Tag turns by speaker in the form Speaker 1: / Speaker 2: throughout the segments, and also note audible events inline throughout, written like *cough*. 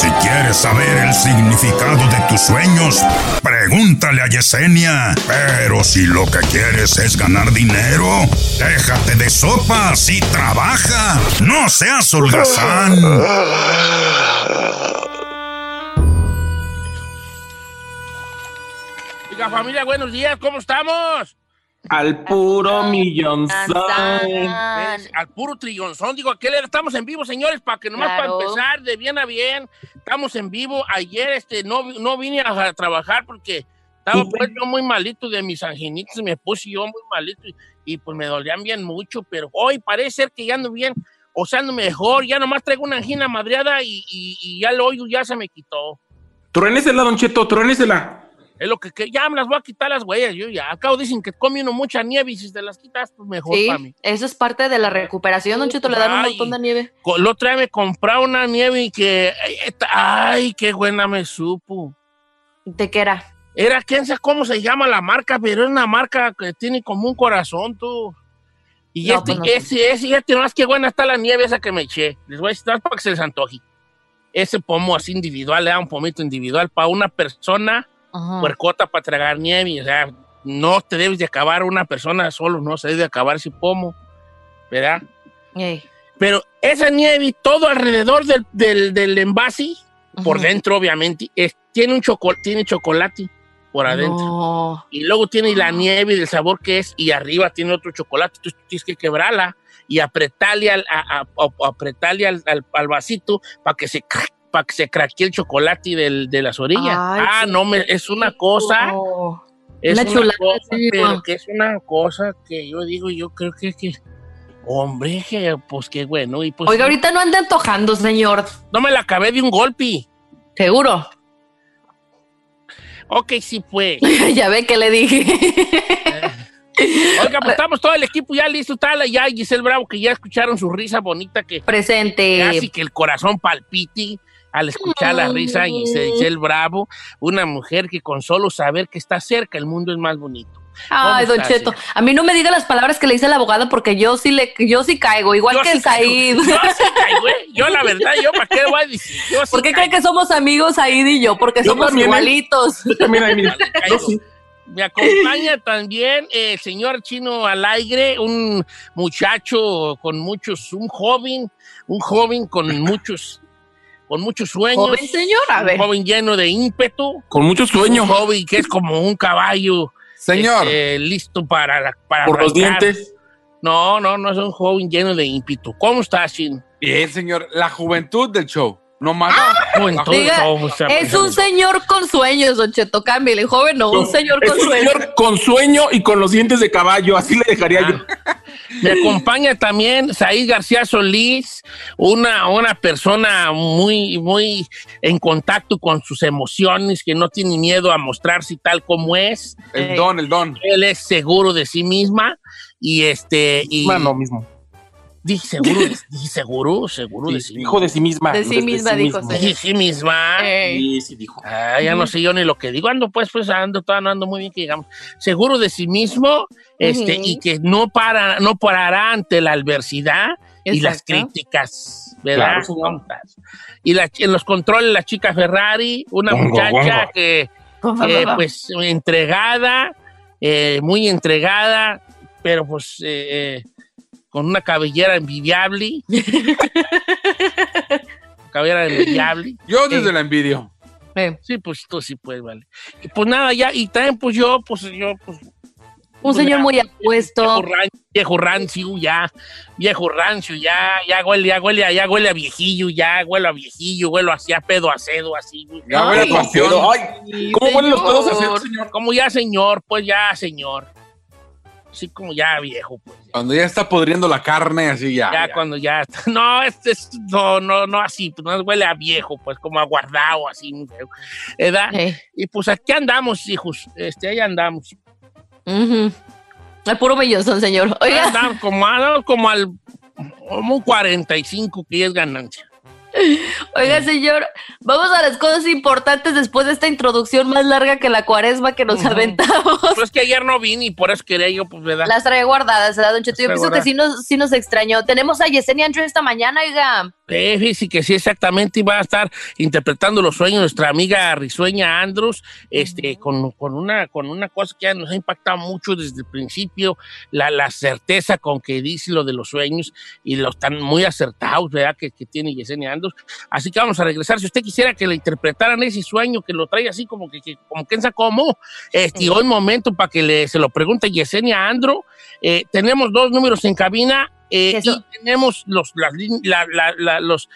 Speaker 1: Si quieres saber el significado de tus sueños, pregúntale a Yesenia. Pero si lo que quieres es ganar dinero, déjate de sopas y trabaja. No seas holgazán.
Speaker 2: Oiga, familia, buenos días, ¿cómo estamos?
Speaker 3: Al puro millonzón.
Speaker 2: Al puro trillonzón. Digo, ¿a qué le estamos en vivo, señores? Para que nomás
Speaker 4: Claro.
Speaker 2: para empezar de bien a bien. Estamos en vivo. Ayer este, no, no vine a, trabajar porque estaba pues yo muy malito de mis anginitos. Me puse yo muy malito y, y, pues me dolían bien mucho. Pero hoy parece ser que ya ando bien, o sea, ando mejor. Ya nomás traigo una angina madreada y, y- y ya lo oigo, ya se me quitó.
Speaker 3: Truénesela, Don Cheto, truénesela.
Speaker 2: Es lo que, que ya me las voy a quitar las huellas. Yo ya, acabo dicen que come uno mucha nieve y si te las quitas, pues mejor
Speaker 4: Sí,
Speaker 2: para mí.
Speaker 4: eso es parte de la recuperación, Don Cheto, le dan un montón de nieve.
Speaker 2: Otro día me compré una nieve y que. ay, qué buena me supo.
Speaker 4: ¿De qué era?
Speaker 2: Era, quién sabe cómo se llama la marca, pero es una marca que tiene como un corazón, tú. Y
Speaker 4: No,
Speaker 2: este,
Speaker 4: pues no
Speaker 2: ese, ese, fíjate nomás qué buena está la nieve esa que me eché. Les voy a decir para que se les antoje. Ese pomo así individual, le da un pomito individual para una persona
Speaker 4: Ajá.
Speaker 2: puercota para tragar nieve. O sea, no te debes de acabar una persona solo, no se debe de acabar ese pomo, ¿verdad?
Speaker 4: Ey.
Speaker 2: Pero esa nieve, todo alrededor del, del, del envase, por dentro, obviamente, es- tiene, un choco- tiene chocolate por adentro.
Speaker 4: No.
Speaker 2: Y luego tiene la nieve del sabor que es, y arriba tiene otro chocolate. Entonces tú tienes que quebrarla y apretarle al, a- a- a- apretarle al, al- al vasito para que se para que se craquee el chocolate del- de las orillas.
Speaker 4: Ay,
Speaker 2: ah, no, me, es una cosa. Es
Speaker 4: Una chulada,
Speaker 2: cosa, pero que es una cosa que yo digo, yo creo que, que hombre, que, pues qué bueno. Y pues,
Speaker 4: Oiga, ahorita no ande antojando, señor.
Speaker 2: no me la acabé de un golpe.
Speaker 4: Seguro.
Speaker 2: Ok, sí fue. *laughs*
Speaker 4: ya ve que le dije. *laughs*
Speaker 2: Oiga, pues estamos todo el equipo ya listo. Está la- ya Giselle Bravo, que ya escucharon su risa bonita, que
Speaker 4: Presente.
Speaker 2: casi que el corazón palpite al escuchar la risa de Giselle Bravo. Una mujer que con solo saber que está cerca, el mundo es más bonito.
Speaker 4: Ay,
Speaker 2: ¿Cómo
Speaker 4: Don Cheto, a mí no me diga las palabras que le dice el abogado porque yo sí le, yo sí caigo, igual
Speaker 2: Yo
Speaker 4: que
Speaker 2: sí caigo.
Speaker 4: Said.
Speaker 2: Yo sí caigo, ¿eh? Yo, la verdad, yo, ¿para qué voy a decir? Yo sí
Speaker 4: ¿Por qué
Speaker 2: caigo.
Speaker 4: cree que somos amigos Said y yo? Porque
Speaker 3: Yo
Speaker 4: somos
Speaker 3: ¿eh?
Speaker 4: igualitos.
Speaker 3: Yo también, mira. Yo sí.
Speaker 2: Me acompaña también el señor Chino Alaigre, un muchacho con muchos, un joven, un joven con *laughs* muchos, con muchos sueños.
Speaker 4: Joven señor, a
Speaker 2: un
Speaker 4: ver.
Speaker 2: joven lleno de ímpetu.
Speaker 3: Con mucho sueño.
Speaker 2: Un joven que es como un caballo.
Speaker 5: Señor.
Speaker 2: este, listo para, para
Speaker 3: Por los dientes.
Speaker 2: No, no, no es un joven lleno de ímpetu. ¿Cómo estás, Chino?
Speaker 5: Bien, señor. La juventud del show. No más.
Speaker 2: Sea,
Speaker 4: es un señor con sueños, Don Cheto, cámbiale, joven no, un señor
Speaker 3: Es
Speaker 4: con
Speaker 3: un
Speaker 4: sueños.
Speaker 3: señor con sueño y con los dientes de caballo. Así le dejaría yo.
Speaker 2: Me acompaña también Said García Solís, una, una persona muy, muy en contacto con sus emociones, que no tiene miedo a mostrarse tal como es.
Speaker 5: El don, el don.
Speaker 2: Él es seguro de sí misma y este y
Speaker 3: Mano mismo.
Speaker 2: Dije seguro, dije seguro, seguro de sí
Speaker 3: Dijo de sí misma.
Speaker 4: De sí misma, dijo.
Speaker 2: Dije sí misma.
Speaker 3: Sí, sí, dijo.
Speaker 2: Ah, ya no sé yo ni lo que digo. Ando pues, pues ando, todavía no ando muy bien que digamos. Seguro de sí mismo, este, y que no para, no parará ante la adversidad y las críticas, ¿verdad? Y la- en los controles la chica Ferrari, una
Speaker 3: Bongo,
Speaker 2: muchacha
Speaker 3: bongo.
Speaker 2: que, eh, pues, entregada, eh, muy entregada, pero pues eh, eh, con una cabellera envidiable. *laughs* cabellera envidiable.
Speaker 5: Yo desde
Speaker 2: Eh,
Speaker 5: la envidio.
Speaker 4: Eh,
Speaker 2: Sí, pues tú sí puedes, vale. Y pues nada, ya, y también pues yo, pues yo, pues
Speaker 4: un
Speaker 2: Pues
Speaker 4: señor
Speaker 2: ya,
Speaker 4: muy apuesto.
Speaker 2: Viejo rancio, viejo rancio, ya, viejo rancio, ya, ya huele, ya huele, a- ya huele a viejillo, ya huele a viejillo, huele así a pedo acedo, así. güey.
Speaker 5: Ya huele a pasión.
Speaker 3: ay, ¿Cómo huelen los pedos así, señor?
Speaker 2: Como ya señor, pues ya señor. Así como ya viejo, pues. Ya,
Speaker 5: Cuando ya está podriendo la carne, así ya.
Speaker 2: Ya
Speaker 5: ya.
Speaker 2: cuando ya está- *laughs* No, este es, no, no, no así, pues no huele a viejo, pues como a guardado, así. ¿Verdad?
Speaker 4: Eh,
Speaker 2: Y pues aquí andamos, hijos, este, ahí andamos.
Speaker 4: El puro bellozón, señor. Oiga,
Speaker 2: andamos como al como un 45 que es ganancia. *laughs*
Speaker 4: oiga, señor, vamos a las cosas importantes después de esta introducción más larga que la cuaresma que nos aventamos.
Speaker 2: Pues es que ayer no vine y por eso quería yo, pues, ¿verdad?
Speaker 4: Las trae guardadas, ¿verdad, Don Cheto? Yo pienso que sí nos, sí nos extrañó. Tenemos a Yesenia Andrew esta mañana, oiga.
Speaker 2: Eh, fíjese que sí, exactamente, iba a estar interpretando los sueños de nuestra amiga risueña Andros, este, con, con una, con una cosa que ya nos ha impactado mucho desde el principio, la, la certeza con que dice lo de los sueños y los tan muy acertados, ¿verdad? Que, que tiene Yesenia Así que vamos a regresar. Si usted quisiera que le interpretaran ese sueño, que lo trae así como que, que como que cómo, y hoy momento para que le, se lo pregunte Yesenia Andro. Eh, tenemos dos números en cabina eh, y tenemos los, las la- la- la- los,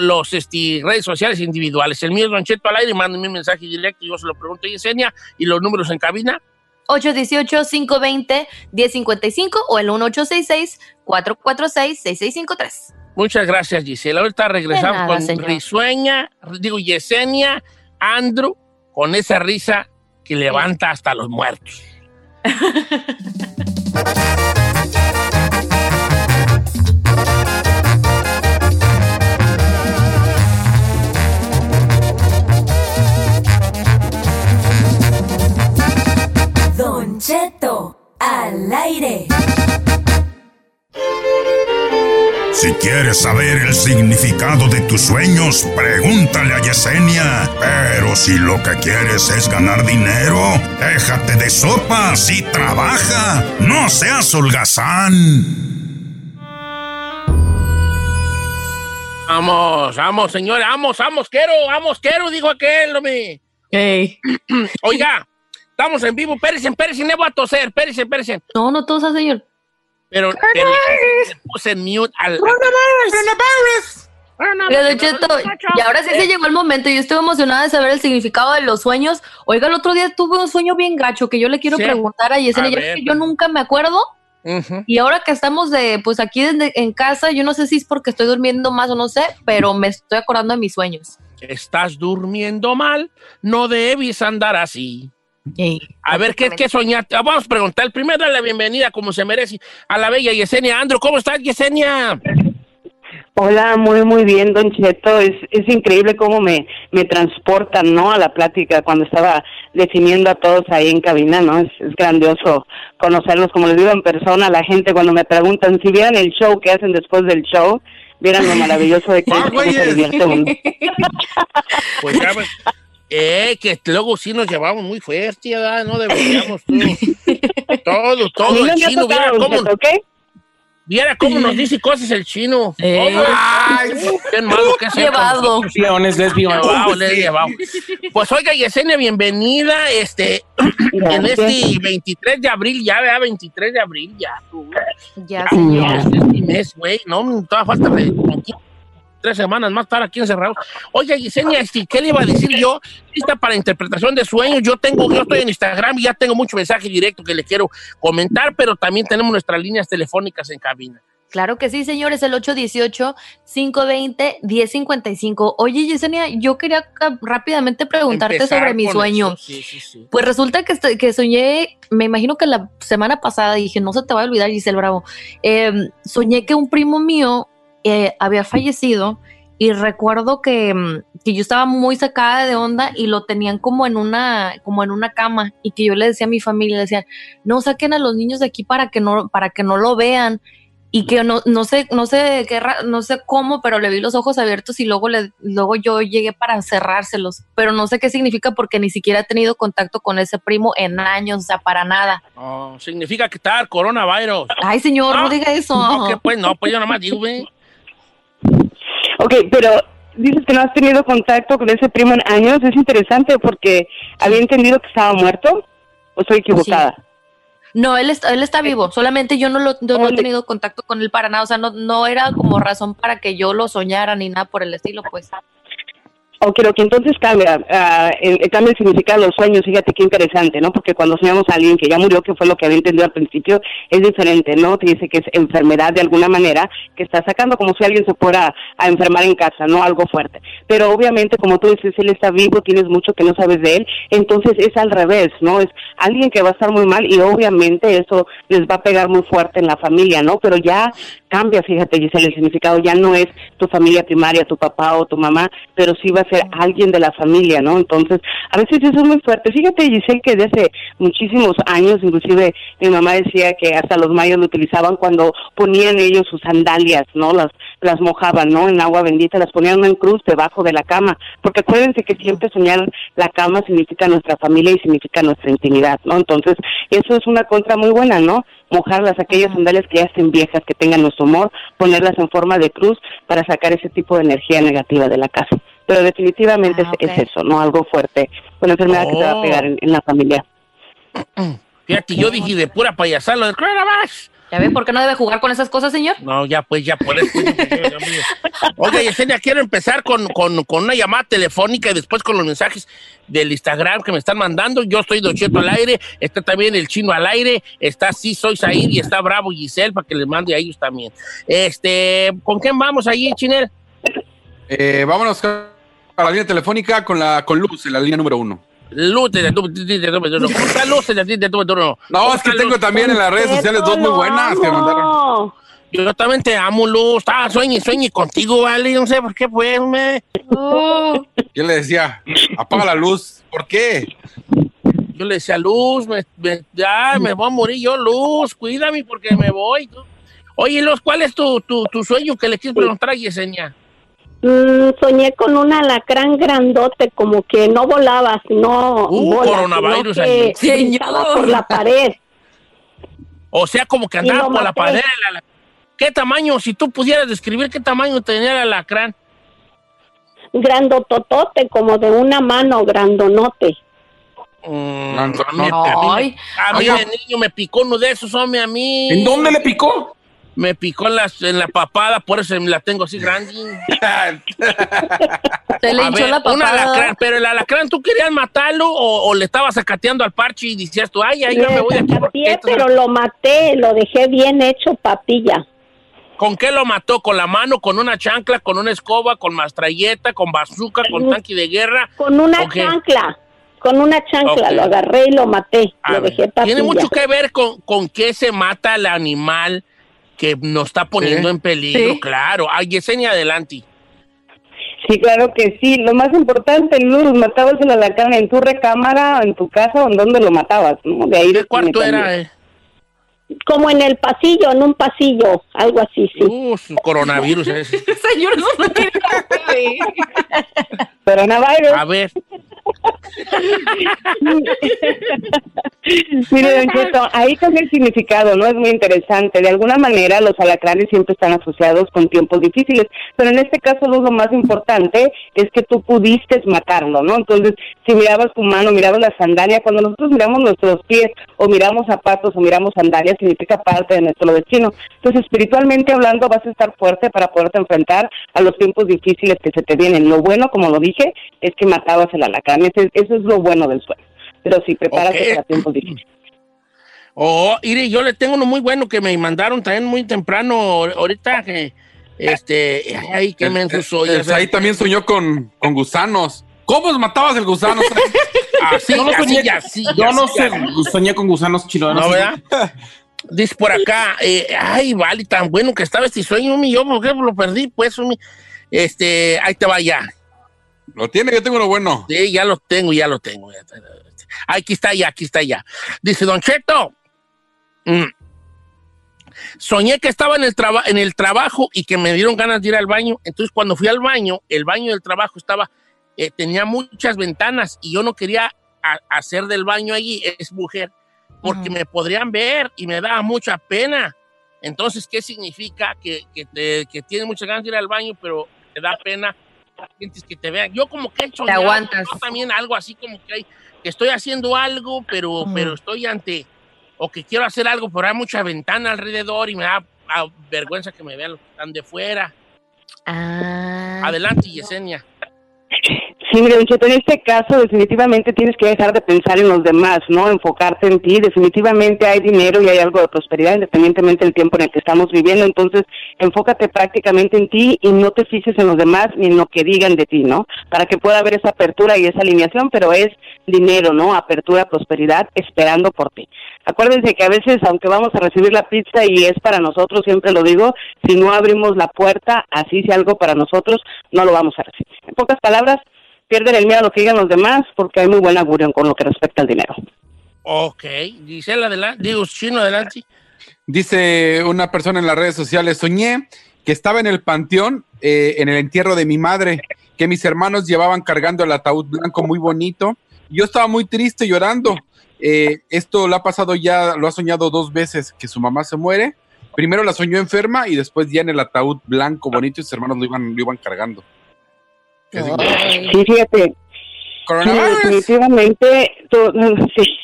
Speaker 2: los este, redes sociales individuales. El mío es Don Cheto al aire, mándenme un mensaje directo y yo se lo pregunto a Yesenia. Y los números en cabina,
Speaker 4: 818-520-1055 o el 1866-446-6653.
Speaker 2: Muchas gracias Gisela. Ahorita regresamos
Speaker 4: nada,
Speaker 2: con
Speaker 4: señor.
Speaker 2: Risueña, digo Yesenia, Andrew, con esa risa que levanta hasta los muertos.
Speaker 6: Don Cheto, al aire.
Speaker 1: Si quieres saber el significado de tus sueños, pregúntale a Yesenia. Pero si lo que quieres es ganar dinero, déjate de sopas y trabaja. No seas holgazán.
Speaker 2: Vamos, vamos, señores, vamos, vamos, quiero, vamos, quiero, dijo aquel, hombre. *clears throat* Oiga, estamos en vivo, espérense, espérense, no voy a toser, espérense, espérense.
Speaker 4: No, no todos, señor.
Speaker 2: Pero, le puse en mute al...
Speaker 4: Cheto, y ahora sí se llegó el momento. Yo estoy emocionada de saber el significado de los sueños. Oiga, el otro día tuve un sueño bien gacho que yo le quiero
Speaker 2: Sí.
Speaker 4: preguntar a Yesenia.
Speaker 2: A
Speaker 4: que yo nunca me acuerdo. Y ahora que estamos de, pues aquí desde- en casa, yo no sé si es porque estoy durmiendo más o no sé, pero me estoy acordando de mis sueños.
Speaker 2: Estás durmiendo mal, no debes andar así. A ver, ¿qué, qué soñaste? Ah, Vamos a preguntar. El primero, la bienvenida, como se merece, a la bella Yesenia Andro. ¿Cómo estás, Yesenia?
Speaker 7: Hola, muy, muy bien, Don Cheto. Es, es increíble cómo me, me transportan, ¿no? A la plática cuando estaba definiendo a todos ahí en cabina, ¿no? Es, es grandioso conocerlos, como les digo en persona, la gente cuando me preguntan si vieran el show que hacen después del show, vieran lo maravilloso de que *laughs*
Speaker 5: Ah,
Speaker 7: se divierte uno. *laughs*
Speaker 2: Pues ya. Eh, que luego sí nos llevamos muy fuerte, ¿verdad? No deberíamos. Todo, *laughs* todo, todo el chino. Viera cómo, viera cómo nos dice cosas el chino.
Speaker 4: Eh.
Speaker 5: Ay,
Speaker 2: Qué malo que con
Speaker 4: Llevado.
Speaker 3: Leones, lesbianas.
Speaker 2: Llevado, le he llevado. Pues oiga, Yesenia, bienvenida. Este, en este 23 de abril, ya, vea, 23 de abril, ya. tú.
Speaker 4: Ya,
Speaker 2: Ya,
Speaker 4: señor.
Speaker 2: Este mes, güey. No, todavía falta de como 15, tres semanas más estar aquí encerrados. Oye, Yesenia, este, ¿qué le iba a decir yo? Lista para interpretación de sueños. Yo tengo, yo estoy en Instagram y ya tengo mucho mensaje directo que le quiero comentar, pero también tenemos nuestras líneas telefónicas en cabina.
Speaker 4: Claro que sí, señores, el 818-520-1055. Oye, Yesenia, yo quería rápidamente preguntarte
Speaker 2: Empezar
Speaker 4: sobre mi sueño.
Speaker 2: eso, Sí, sí, sí.
Speaker 4: Pues resulta que, estoy- que soñé, me imagino que la semana pasada, dije, no se te va a olvidar, Giselle Bravo, eh, soñé que un primo mío eh, había fallecido y recuerdo que, mm, que yo estaba muy sacada de onda y lo tenían como en una, como en una cama y que yo le decía a mi familia, le decía, no saquen a los niños de aquí para que no, para que no lo vean. y que no, no sé, no sé qué no sé cómo, pero le vi los ojos abiertos y luego le, luego yo llegué para cerrárselos, pero no sé qué significa porque ni siquiera he tenido contacto con ese primo en años, o sea, para nada.
Speaker 2: Oh, significa que está el coronavirus.
Speaker 4: Ay, señor, no, diga eso.
Speaker 2: Ok, pues no, pues yo nada más digo, güey.
Speaker 7: Ok, pero dices que no has tenido contacto con ese primo en años. Es interesante porque había entendido que estaba muerto. ¿O estoy equivocada?
Speaker 4: No, él está, él está vivo, solamente yo no lo yo no he tenido contacto con él para nada, o sea, no, no era como razón para que yo lo soñara ni nada por el estilo, pues.
Speaker 7: Ok, que entonces cambia, ah, el cambia el significado de los sueños, fíjate qué interesante, ¿no? Porque cuando soñamos a alguien que ya murió, que fue lo que había entendido al principio, es diferente, ¿no? Te dice que es enfermedad de alguna manera que está sacando, como si alguien se fuera a enfermar en casa, ¿no? Algo fuerte. Pero obviamente, como tú dices, él está vivo, tienes mucho que no sabes de él, entonces es al revés, ¿no? Es alguien que va a estar muy mal y obviamente eso les va a pegar muy fuerte en la familia, ¿no? Pero ya cambia, fíjate, Giselle, el significado ya no es tu familia primaria, tu papá o tu mamá, pero sí va a ser alguien de la familia, ¿no? Entonces, a veces eso es muy fuerte. Fíjate, Giselle, que desde hace muchísimos años, inclusive mi mamá decía que hasta los mayos lo utilizaban cuando ponían ellos sus sandalias, ¿no? Las, las mojaban, ¿no? En agua bendita, las ponían en cruz debajo de la cama, porque acuérdense que siempre soñar la cama significa nuestra familia y significa nuestra intimidad, ¿no? Entonces, eso es una contra muy buena, ¿no? mojarlas, aquellas sandalias que ya estén viejas, que tengan nuestro humor, ponerlas en forma de cruz para sacar ese tipo de energía negativa de la casa. Pero definitivamente
Speaker 4: Ah,
Speaker 7: es- eso, ¿no? Algo fuerte, una enfermedad que te va a pegar en, en la familia. *clears throat*
Speaker 2: Fíjate, yo dije de pura payasada lo del coronavirus.
Speaker 4: ¿Ya ve por qué no debe jugar con esas cosas, señor?
Speaker 2: No, ya pues, ya por eso. Oiga, Yesenia, quiero empezar con, con, con una llamada telefónica y después con los mensajes del Instagram que me están mandando. Yo estoy Don Cheto al aire, está también el chino al aire, está Sí Soy Said y está Bravo Giselle para que les mande a ellos también. Este, ¿con quién vamos ahí, Chinel?
Speaker 5: Eh, vámonos a la línea telefónica con la con Luz, en la línea número uno.
Speaker 2: Luz de ¿Cómo está Luz de
Speaker 5: No, es que tengo también en las redes sociales dos muy buenas que mandaron.
Speaker 2: Yo también te amo, Luz. Ah, sueñe, sueñe contigo, vale. No sé por qué, pues, me.
Speaker 5: Yo le decía, apaga la luz. ¿Por qué?
Speaker 2: Yo le decía, Luz, me, me- ya me voy a morir yo, Luz, cuídame porque me voy. Oye, Luz, ¿cuál es tu, tu, tu sueño que le quieres preguntar a Yesenia?
Speaker 8: Mm, soñé con un alacrán grandote, como que no volaba, sino
Speaker 2: Uh,
Speaker 8: bola,
Speaker 2: coronavirus
Speaker 8: sino
Speaker 2: ahí.
Speaker 8: que por la pared.
Speaker 2: O sea, como que andaba por la pared. ¿Qué tamaño, si tú pudieras describir qué tamaño tenía el alacrán?
Speaker 8: Grandototote, como de una mano, grandonote.
Speaker 2: Mm, a mí,
Speaker 5: no.
Speaker 2: a mí-
Speaker 4: Ay.
Speaker 2: a mí de niño me picó uno de esos, hombre, a mí.
Speaker 3: ¿En dónde le picó?
Speaker 2: Me picó en, las- en la papada, por eso la tengo así grande. *laughs*
Speaker 4: Se le hinchó la
Speaker 2: un
Speaker 4: papada.
Speaker 2: alacrán, pero el alacrán, ¿tú querías matarlo o, o le estabas sacateando al parche y decías tú, ay, ay, ya me voy de aquí? esto-
Speaker 8: pero lo maté, lo dejé bien hecho papilla.
Speaker 2: ¿Con qué lo mató? ¿Con la mano, con una chancla, con una escoba, con mastralleta, con bazooka, con tanque de guerra?
Speaker 8: Con una
Speaker 2: Ok.
Speaker 8: chancla, con una chancla,
Speaker 2: Ok.
Speaker 8: lo agarré y lo maté,
Speaker 2: A
Speaker 8: lo
Speaker 2: ver,
Speaker 8: dejé papilla.
Speaker 2: Tiene mucho que ver con, con qué se mata el animal que nos está poniendo
Speaker 5: Sí.
Speaker 2: en peligro,
Speaker 4: Sí.
Speaker 2: claro. Ay, Yesenia, adelante.
Speaker 7: Sí, claro que sí. Lo más importante, Luz, matabas el alacrán en tu recámara, en tu casa o en donde lo matabas, ¿no? De ahí
Speaker 2: ¿Qué cuarto era? eh?
Speaker 8: Como en el pasillo, en un pasillo, algo así, sí.
Speaker 2: Uh, coronavirus ese. *laughs*
Speaker 4: Señor, eso no tiene. *laughs*
Speaker 7: Coronavirus.
Speaker 2: A ver, *laughs*
Speaker 7: Mire, Don ahí cambia el significado, ¿no? Es muy interesante. De alguna manera, los alacranes siempre están asociados con tiempos difíciles, pero en este caso, lo más importante es que tú pudiste matarlo, ¿no? Entonces, si mirabas tu mano, mirabas la sandalia, cuando nosotros miramos nuestros pies, o miramos zapatos, o miramos sandalias, significa parte de nuestro destino. Entonces, espiritualmente hablando, vas a estar fuerte para poderte enfrentar a los tiempos difíciles que se te vienen. Lo bueno, como lo dije, es que matabas el alacrán. Ese- eso es lo bueno del sueño. Pero sí, prepárate
Speaker 2: Ok.
Speaker 7: para tiempos difíciles.
Speaker 2: Oh, mire, yo le tengo uno muy bueno que me mandaron también muy temprano ahor- ahorita que este, ay, qué menso soy.
Speaker 5: Ahí también soñó con, con gusanos. ¿Cómo matabas el gusano? *laughs*
Speaker 2: Así,
Speaker 3: Yo no
Speaker 2: así,
Speaker 3: soñé,
Speaker 2: así,
Speaker 3: yo no sé, soñé con gusanos chinos.
Speaker 2: ¿No, verdad? Dice por acá, eh, ay, vale, tan bueno que estaba este sueño, mi, yo, ¿por qué lo perdí? Pues, mi, este, ahí te va ya.
Speaker 5: Lo tiene, yo tengo uno bueno.
Speaker 2: Sí, ya lo tengo, ya lo tengo. Aquí está ya, aquí está ya. Dice Don Cheto. mm, soñé que estaba en el, traba- en el trabajo y que me dieron ganas de ir al baño. Entonces, cuando fui al baño, el baño del trabajo estaba, eh, tenía muchas ventanas y yo no quería hacer del baño allí, es mujer, porque me podrían ver y me daba mucha pena. Entonces, ¿qué significa? Que, que, que tienes muchas ganas de ir al baño, pero te da pena sientes que te vean. Yo como que he
Speaker 4: aguantas.
Speaker 2: yo también algo así como que, hay, que estoy haciendo algo, pero, pero estoy ante, o que quiero hacer algo, pero hay mucha ventana alrededor y me da ah, vergüenza que me vean los que están de fuera.
Speaker 4: Ah.
Speaker 2: Adelante, Yesenia.
Speaker 7: Sí, mire, Cheto, en este caso definitivamente tienes que dejar de pensar en los demás, ¿no? Enfocarte en ti. Definitivamente hay dinero y hay algo de prosperidad independientemente del tiempo en el que estamos viviendo. Entonces, enfócate prácticamente en ti y no te fijes en los demás ni en lo que digan de ti, ¿no? Para que pueda haber esa apertura y esa alineación, pero es dinero, ¿no? Apertura, prosperidad, esperando por ti. Acuérdense que a veces, aunque vamos a recibir la pizza y es para nosotros, siempre lo digo, si no abrimos la puerta, así sea algo para nosotros, no lo vamos a recibir. En pocas palabras, pierden el miedo a lo que digan los demás porque hay muy buen augurio con lo que respecta al dinero.
Speaker 2: Ok, Gisela, adelante. Digo, Chino, adelante.
Speaker 5: Dice una persona en las redes sociales, soñé que estaba en el panteón, eh, en el entierro de mi madre, que mis hermanos llevaban cargando el ataúd blanco muy bonito. Yo estaba muy triste llorando. Eh, esto lo ha pasado ya, lo ha soñado dos veces, que su mamá se muere. Primero la soñó enferma y después ya en el ataúd blanco bonito y sus hermanos lo iban, lo iban cargando.
Speaker 7: Sí, fíjate. Sí,
Speaker 5: Coronavirus.
Speaker 7: definitivamente, to- *laughs* sí.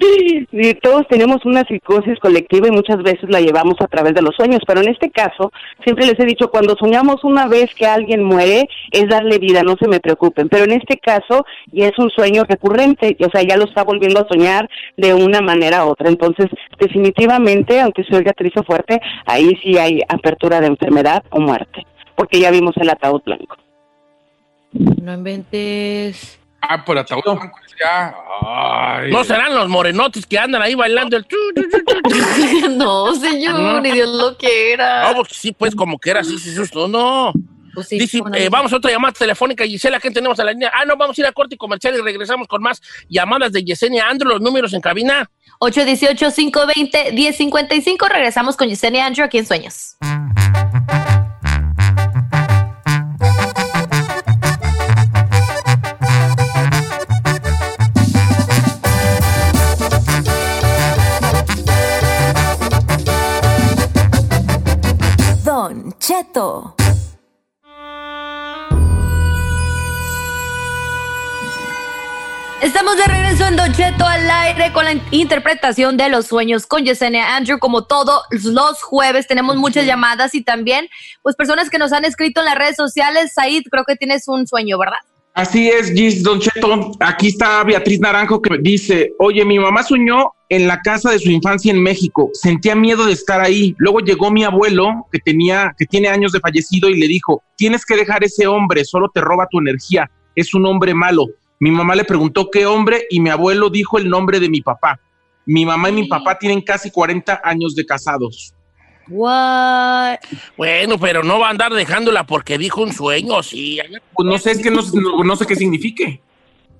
Speaker 7: Sí, todos tenemos una psicosis colectiva y muchas veces la llevamos a través de los sueños, pero en este caso, siempre les he dicho, cuando soñamos una vez que alguien muere, es darle vida, no se me preocupen, pero en este caso ya es un sueño recurrente, o sea, ya lo está volviendo a soñar de una manera u otra, entonces definitivamente, aunque se oiga triste fuerte, ahí sí hay apertura de enfermedad o muerte, porque ya vimos el ataúd blanco.
Speaker 4: No inventes.
Speaker 5: Ah, por ataúd blanco. Ya. Ay.
Speaker 2: No serán los morenotes que andan ahí bailando el... *laughs*
Speaker 4: no, señor, ni Dios lo quiera.
Speaker 2: No, pues sí, pues como que era así, sí, susto, no.
Speaker 4: Pues sí,
Speaker 2: Dice, eh, vamos a otra llamada telefónica, Gisela, ¿quién tenemos a la línea? Ah, no, vamos a ir a corte comercial y regresamos con más llamadas de Yesenia Andro, los números en cabina.
Speaker 4: 818-520-1055. Regresamos con Yesenia Andrew aquí en Sueños.
Speaker 6: Don
Speaker 4: Estamos de regreso en Don Cheto al aire con la in- interpretación de los sueños con Yesenia Andrew. Como todos los jueves, tenemos muchas llamadas y también, pues, personas que nos han escrito en las redes sociales. Said, creo que tienes un sueño, ¿verdad?
Speaker 3: Así es, Gis Don Cheto. Aquí está Beatriz Naranjo que dice, oye, mi mamá soñó en la casa de su infancia en México. Sentía miedo de estar ahí. Luego llegó mi abuelo, que tenía, que tiene años de fallecido, y le dijo, tienes que dejar ese hombre, solo te roba tu energía. Es un hombre malo. Mi mamá le preguntó qué hombre y mi abuelo dijo el nombre de mi papá. Mi mamá y mi papá tienen casi 40 años de casados.
Speaker 4: What?
Speaker 2: Bueno, pero no va a andar dejándola porque dijo un sueño, sí.
Speaker 3: Pues no sé, es que no, no- no sé qué signifique.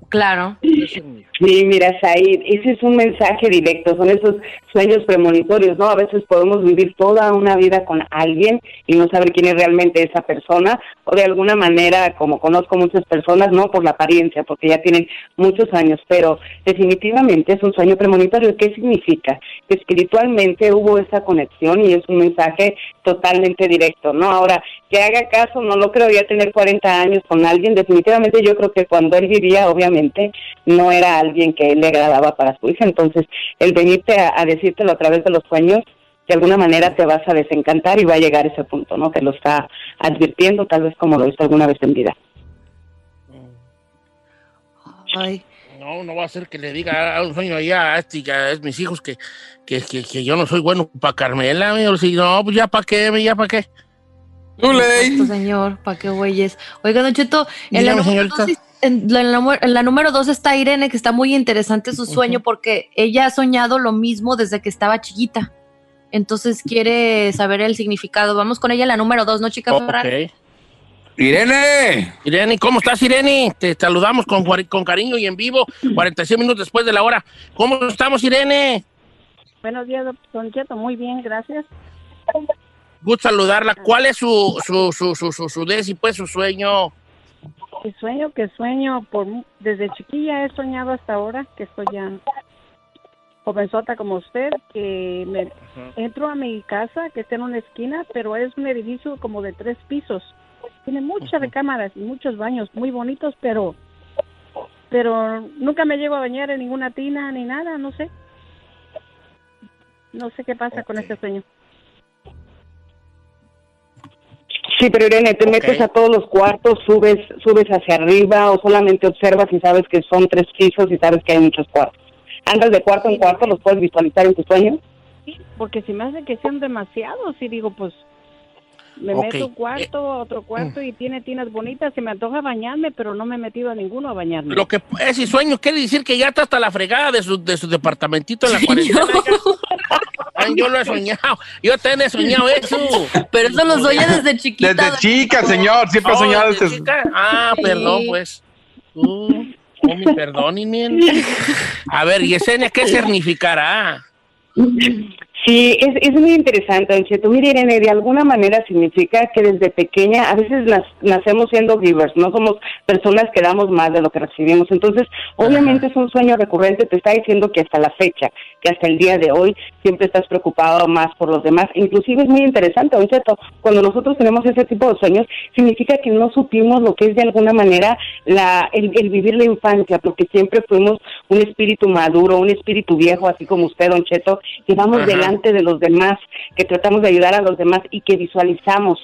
Speaker 4: Claro.
Speaker 7: Sí, mira, Said, ese es un mensaje directo, son esos sueños premonitorios, ¿no? A veces podemos vivir toda una vida con alguien y no saber quién es realmente esa persona, o de alguna manera, como conozco muchas personas, no por la apariencia, porque ya tienen muchos años, pero definitivamente es un sueño premonitorio. ¿Qué significa? Que espiritualmente hubo esa conexión y es un mensaje totalmente directo, ¿no? Ahora, que haga caso, no lo creo, ya tener 40 años con alguien, definitivamente yo creo que cuando él vivía, obviamente, no era alguien que le agradaba para su hija, entonces el venirte a, a decírtelo a través de los sueños, de alguna manera te vas a desencantar y va a llegar ese punto, ¿no? Que lo está advirtiendo, tal vez como lo hizo alguna vez en vida.
Speaker 4: Ay.
Speaker 2: No, no va a ser que le diga a un sueño allá a este, a es mis hijos, que, que, que, que yo no soy bueno para Carmela. amigo. Sí, no, pues ya para qué, ya para qué.
Speaker 4: Exacto, señor, ¿para qué güeyes? Oiga, Don Cheto, en la,
Speaker 2: Dígame,
Speaker 4: en, la, en la- número dos está Irene, que está muy interesante su sueño porque ella ha soñado lo mismo desde que estaba chiquita. Entonces quiere saber el significado. Vamos con ella en la número dos, ¿no, chica? Ferrari?
Speaker 2: Ok.
Speaker 5: Irene.
Speaker 2: Irene, ¿cómo estás, Irene? Te saludamos con, con cariño y en vivo, 46 minutos después de la hora. ¿Cómo estamos, Irene?
Speaker 9: Buenos días, Don Cheto. Muy bien, gracias.
Speaker 2: Gusto saludarla. ¿Cuál es su, su, su, su, su, su, desi, pues, su sueño?
Speaker 9: El sueño que sueño. Por desde chiquilla he soñado hasta ahora que estoy ya jovenzota como usted que me entro a mi casa que está en una esquina pero es un edificio como de tres pisos. Tiene muchas recámaras y muchos baños muy bonitos pero pero nunca me llego a bañar en ninguna tina ni nada no sé. No sé qué pasa con este sueño
Speaker 7: Sí, pero Irene, te metes a todos los cuartos, subes, subes hacia arriba o solamente observas y sabes que son tres pisos y sabes que hay muchos cuartos. Andas de cuarto en cuarto, los puedes visualizar en tu sueño.
Speaker 9: Sí, porque si me hace que sean demasiados y digo, pues me meto un cuarto, a otro cuarto y tiene tinas bonitas, se me antoja bañarme, pero no me he metido a ninguno a bañarme.
Speaker 2: Lo que ese sueño quiere decir que ya está hasta la fregada de su, de su departamentito en la cuarentena. Yo lo he soñado. Yo también he soñado eso. *laughs*
Speaker 4: Pero eso lo sueña desde chiquita.
Speaker 5: Desde chica, señor, siempre ha
Speaker 2: Oh,
Speaker 5: soñado
Speaker 2: desde chica. Ah, perdón, pues. Uh, oh, mi perdón. A ver, Yesenia, ¿qué significará?
Speaker 7: Sí, es, es muy interesante, Don Cheto. Mire, Irene, de alguna manera significa que desde pequeña a veces nas- nacemos siendo givers, no somos personas que damos más de lo que recibimos. Entonces, obviamente es un sueño recurrente, te está diciendo que hasta la fecha, que hasta el día de hoy, siempre estás preocupado más por los demás. Inclusive es muy interesante, Don Cheto, cuando nosotros tenemos ese tipo de sueños, significa que no supimos lo que es de alguna manera la, el, el vivir la infancia, porque siempre fuimos un espíritu maduro, un espíritu viejo, así como usted, Don Cheto, que vamos
Speaker 2: Ajá.
Speaker 7: delante de los demás, que tratamos de ayudar a los demás y que visualizamos.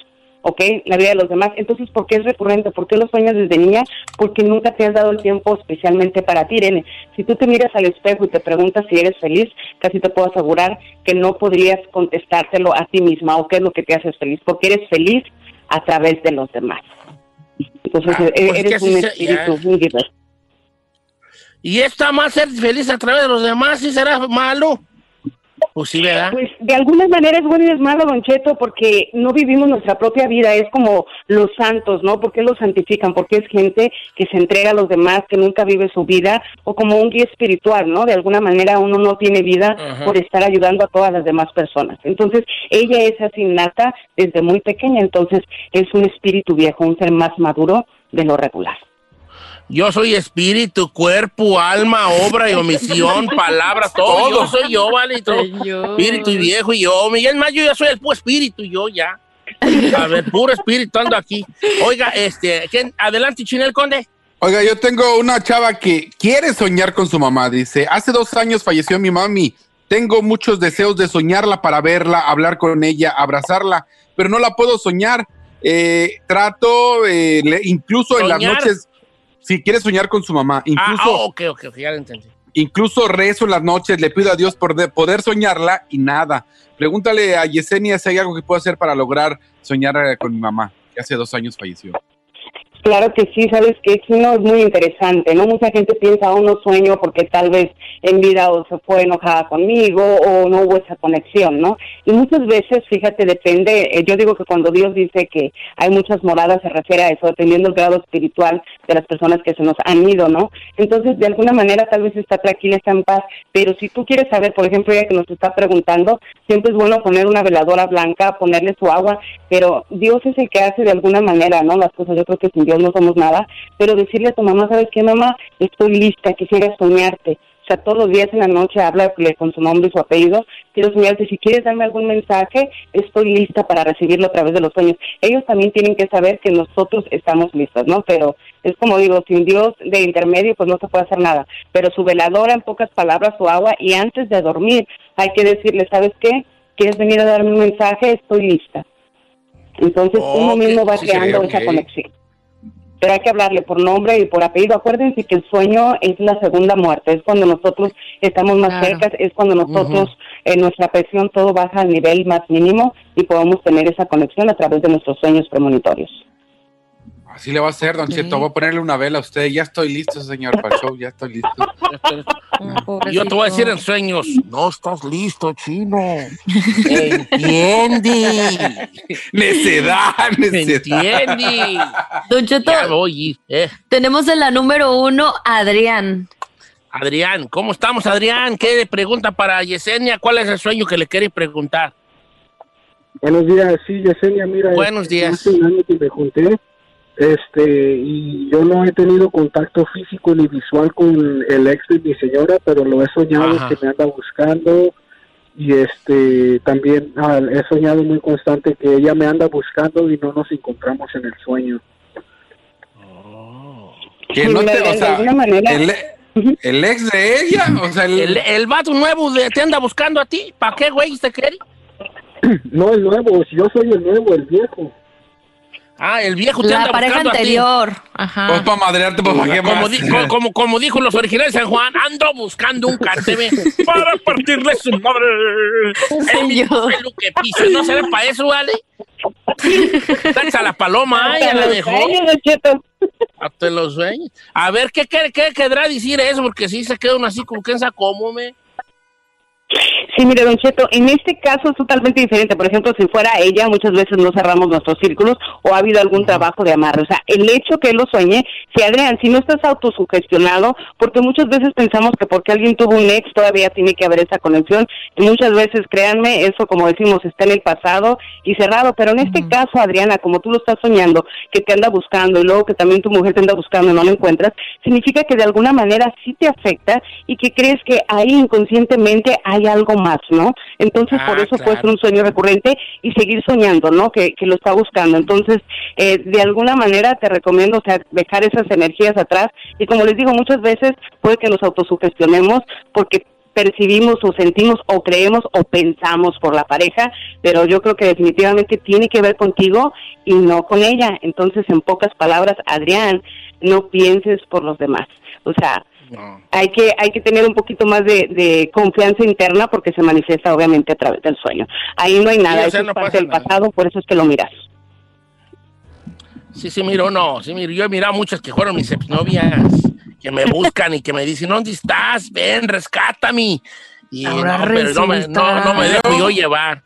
Speaker 7: ¿Ok? La vida de los demás. Entonces, ¿por qué es recurrente? ¿Por qué lo sueñas desde niña? Porque nunca te has dado el tiempo especialmente para ti, Irene. Si tú te miras al espejo y te preguntas si eres feliz, casi te puedo asegurar que no podrías contestártelo a ti misma o qué es lo que te hace feliz, porque eres feliz a través de los demás. Entonces,
Speaker 2: Ah,
Speaker 7: e-
Speaker 2: pues
Speaker 7: eres un espíritu, un giver.
Speaker 2: ¿Y está más ser feliz a través de los demás? ¿Sí será malo? Pues sí, ¿verdad?
Speaker 7: Pues de alguna manera es bueno y es malo, Don Cheto, porque no vivimos nuestra propia vida, es como los santos, ¿no? ¿Por qué los santifican? Porque es gente que se entrega a los demás, que nunca vive su vida, o como un guía espiritual, ¿no? De alguna manera uno no tiene vida
Speaker 2: Ajá.
Speaker 7: por estar ayudando a todas las demás personas. Entonces, ella es así nata desde muy pequeña, entonces es un espíritu viejo, un ser más maduro de lo regular.
Speaker 2: Yo soy espíritu, cuerpo, alma, obra y *laughs* omisión, palabras, todo. Yo soy yo, ¿vale? Todo. Espíritu y viejo y yo. Miguel más, yo ya soy el puro espíritu, yo ya. A ver, puro espíritu ando aquí. Oiga, este, ¿quién? adelante, Chinel Conde.
Speaker 5: Oiga, yo tengo una chava que quiere soñar con su mamá. Dice, hace dos años falleció mi mami. Tengo muchos deseos de soñarla para verla, hablar con ella, abrazarla, pero no la puedo soñar. Eh, trato, eh, le- incluso en las noches, si quiere soñar con su mamá,
Speaker 2: Ah,
Speaker 5: incluso,
Speaker 2: ah, ok, ok, ok, ya lo entendí.
Speaker 5: incluso rezo en las noches, le pido a Dios por de- poder soñarla y nada. Pregúntale a Yesenia si hay algo que puedo hacer para lograr soñar eh, con mi mamá, que hace dos años falleció.
Speaker 7: Claro que sí, sabes que sí, no es muy interesante, ¿no? Mucha gente piensa, oh, no sueño porque tal vez en vida o se fue enojada conmigo o no hubo esa conexión, ¿no? Y muchas veces, fíjate, depende, eh, yo digo que cuando Dios dice que hay muchas moradas se refiere a eso, dependiendo del grado espiritual de las personas que se nos han ido, ¿no? Entonces, de alguna manera tal vez está tranquila, está en paz, pero si tú quieres saber, por ejemplo, ella que nos está preguntando, siempre es bueno poner una veladora blanca, ponerle su agua, pero Dios es el que hace de alguna manera, ¿no? Las cosas, yo creo que sin Dios no somos nada, pero decirle a tu mamá, ¿sabes qué, mamá? Estoy lista, quisiera soñarte. O sea, todos los días en la noche habla con su nombre y su apellido. Quiero soñarte. Si quieres darme algún mensaje, estoy lista para recibirlo a través de los sueños. Ellos también tienen que saber que nosotros estamos listos, ¿no? Pero es como digo, sin Dios de intermedio, pues no se puede hacer nada. Pero su veladora, en pocas palabras, su agua, y antes de dormir, hay que decirle, ¿sabes qué? ¿Quieres venir a darme un mensaje? Estoy lista. Entonces uno
Speaker 2: Ok,
Speaker 7: mismo va creando esa conexión. Pero hay que hablarle por nombre y por apellido. Acuérdense que el sueño es la segunda muerte, es cuando nosotros estamos más
Speaker 4: Claro.
Speaker 7: cerca, es cuando nosotros, en nuestra presión, todo baja al nivel más mínimo y podemos tener esa conexión a través de nuestros sueños premonitorios.
Speaker 5: Así le va a hacer, Don. Cheto. Voy a ponerle una vela a usted. Ya estoy listo, señor, para el show. Ya estoy listo. *laughs*
Speaker 2: Yo te voy a decir en sueños, no estás listo, chino. *laughs* Entiende.
Speaker 5: necedad, necedad.
Speaker 2: Entiende.
Speaker 4: Don Cheto,
Speaker 2: Ya voy, eh.
Speaker 4: tenemos en la número uno Adrián.
Speaker 2: Adrián, ¿cómo estamos, Adrián? ¿Qué pregunta para Yesenia? ¿Cuál es el sueño que le quiere preguntar?
Speaker 10: Buenos días, sí, Yesenia, mira.
Speaker 2: Buenos
Speaker 10: este,
Speaker 2: días.
Speaker 10: Hace un año que me junté, este, y yo no he tenido contacto físico ni visual con el ex de mi señora, pero lo he soñado
Speaker 2: Ajá.
Speaker 10: que me anda buscando y este, también ah, he soñado muy constante que ella me anda buscando y no nos encontramos en el sueño.
Speaker 5: Que no te, o sea,
Speaker 7: manera.
Speaker 5: el, el ex de ella, o sea, el,
Speaker 2: El, el vato nuevo de- te anda buscando a ti. ¿Para qué, güey, te quiere? *clears throat*
Speaker 10: No el nuevo, si yo soy el nuevo, el viejo.
Speaker 2: Ah, el viejo te
Speaker 4: La
Speaker 2: anda
Speaker 4: pareja
Speaker 2: buscando
Speaker 4: anterior.
Speaker 5: pues
Speaker 4: Ajá.
Speaker 5: para madrearte, pues para qué
Speaker 2: Como,
Speaker 5: más.
Speaker 2: di- co- *laughs* como, como dijo los originales de San Juan, ando buscando un carteve para partirle su madre. El mismo pelo que piso. ¿No será para eso, vale? Taxa la paloma, ay, a lo mejor. Hasta los sueños. A ver, ¿qué, qué, qué querrá decir eso? Porque si se queda uno así como que en cómo me.
Speaker 7: Sí, mire, Don Cheto, en este caso es totalmente diferente. Por ejemplo, si fuera ella, muchas veces no cerramos nuestros círculos o ha habido algún trabajo de amarre. O sea, el hecho que él lo sueñe, si Adrián, si no estás autosugestionado, porque muchas veces pensamos que porque alguien tuvo un ex todavía tiene que haber esa conexión. Y muchas veces, créanme, eso como decimos, está en el pasado y cerrado. Pero en este caso, Adriana, como tú lo estás soñando, que te anda buscando y luego que también tu mujer te anda buscando y no lo encuentras, significa que de alguna manera sí te afecta y que crees que ahí inconscientemente hay algo más, ¿no? Entonces, por
Speaker 2: Ah,
Speaker 7: eso puede
Speaker 2: claro.
Speaker 7: ser un sueño recurrente y seguir soñando, ¿no? Que, que lo está buscando. Entonces, eh, de alguna manera te recomiendo, o sea, dejar esas energías atrás. Y como les digo, muchas veces puede que nos autosugestionemos porque percibimos o sentimos o creemos o pensamos por la pareja, pero yo creo que definitivamente tiene que ver contigo y no con ella. Entonces, en pocas palabras, Adrián, no pienses por los demás. O sea,
Speaker 2: No.
Speaker 7: hay que hay que tener un poquito más de, de confianza interna porque se manifiesta obviamente a través del sueño. Ahí no hay nada,
Speaker 2: o
Speaker 7: eso es parte del pasado, por eso es que lo miras.
Speaker 2: Sí, sí, miro, no. Sí, miro. Yo he mirado muchas que fueron mis exnovias, que me buscan y que me dicen, ¿dónde estás? Ven, rescátame. Y
Speaker 4: Ahora
Speaker 2: no, pero no me, no, no me
Speaker 4: resulta.
Speaker 2: dejo yo llevar.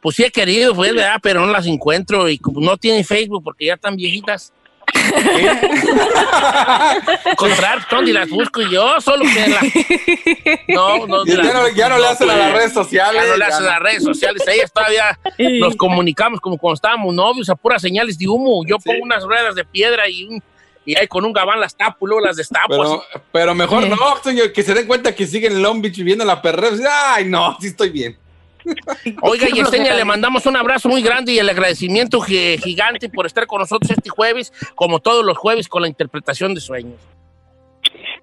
Speaker 2: Pues sí he querido, pues, ¿verdad? Pero no las encuentro y como no tienen Facebook porque ya están viejitas. Encontrar, *laughs* ¿dónde las busco yo? Solo que la... No, no,
Speaker 5: Ya no- ya no le hacen a las redes sociales,
Speaker 2: Ya no le hacen
Speaker 5: no.
Speaker 2: a las redes sociales. Ellas todavía nos comunicamos como cuando estábamos novios a puras señales de humo. Yo pongo unas ruedas de piedra y, un, y ahí con un gabán las tapo, luego las destapo.
Speaker 5: Pero, mejor no, señor, que se den cuenta que siguen en Long Beach viviendo la perrera. Ay, no, sí estoy bien. *laughs*
Speaker 2: Oiga, Yesenia, le mandamos un abrazo muy grande y el agradecimiento gi- gigante por estar con nosotros este jueves, como todos los jueves, con la interpretación de sueños.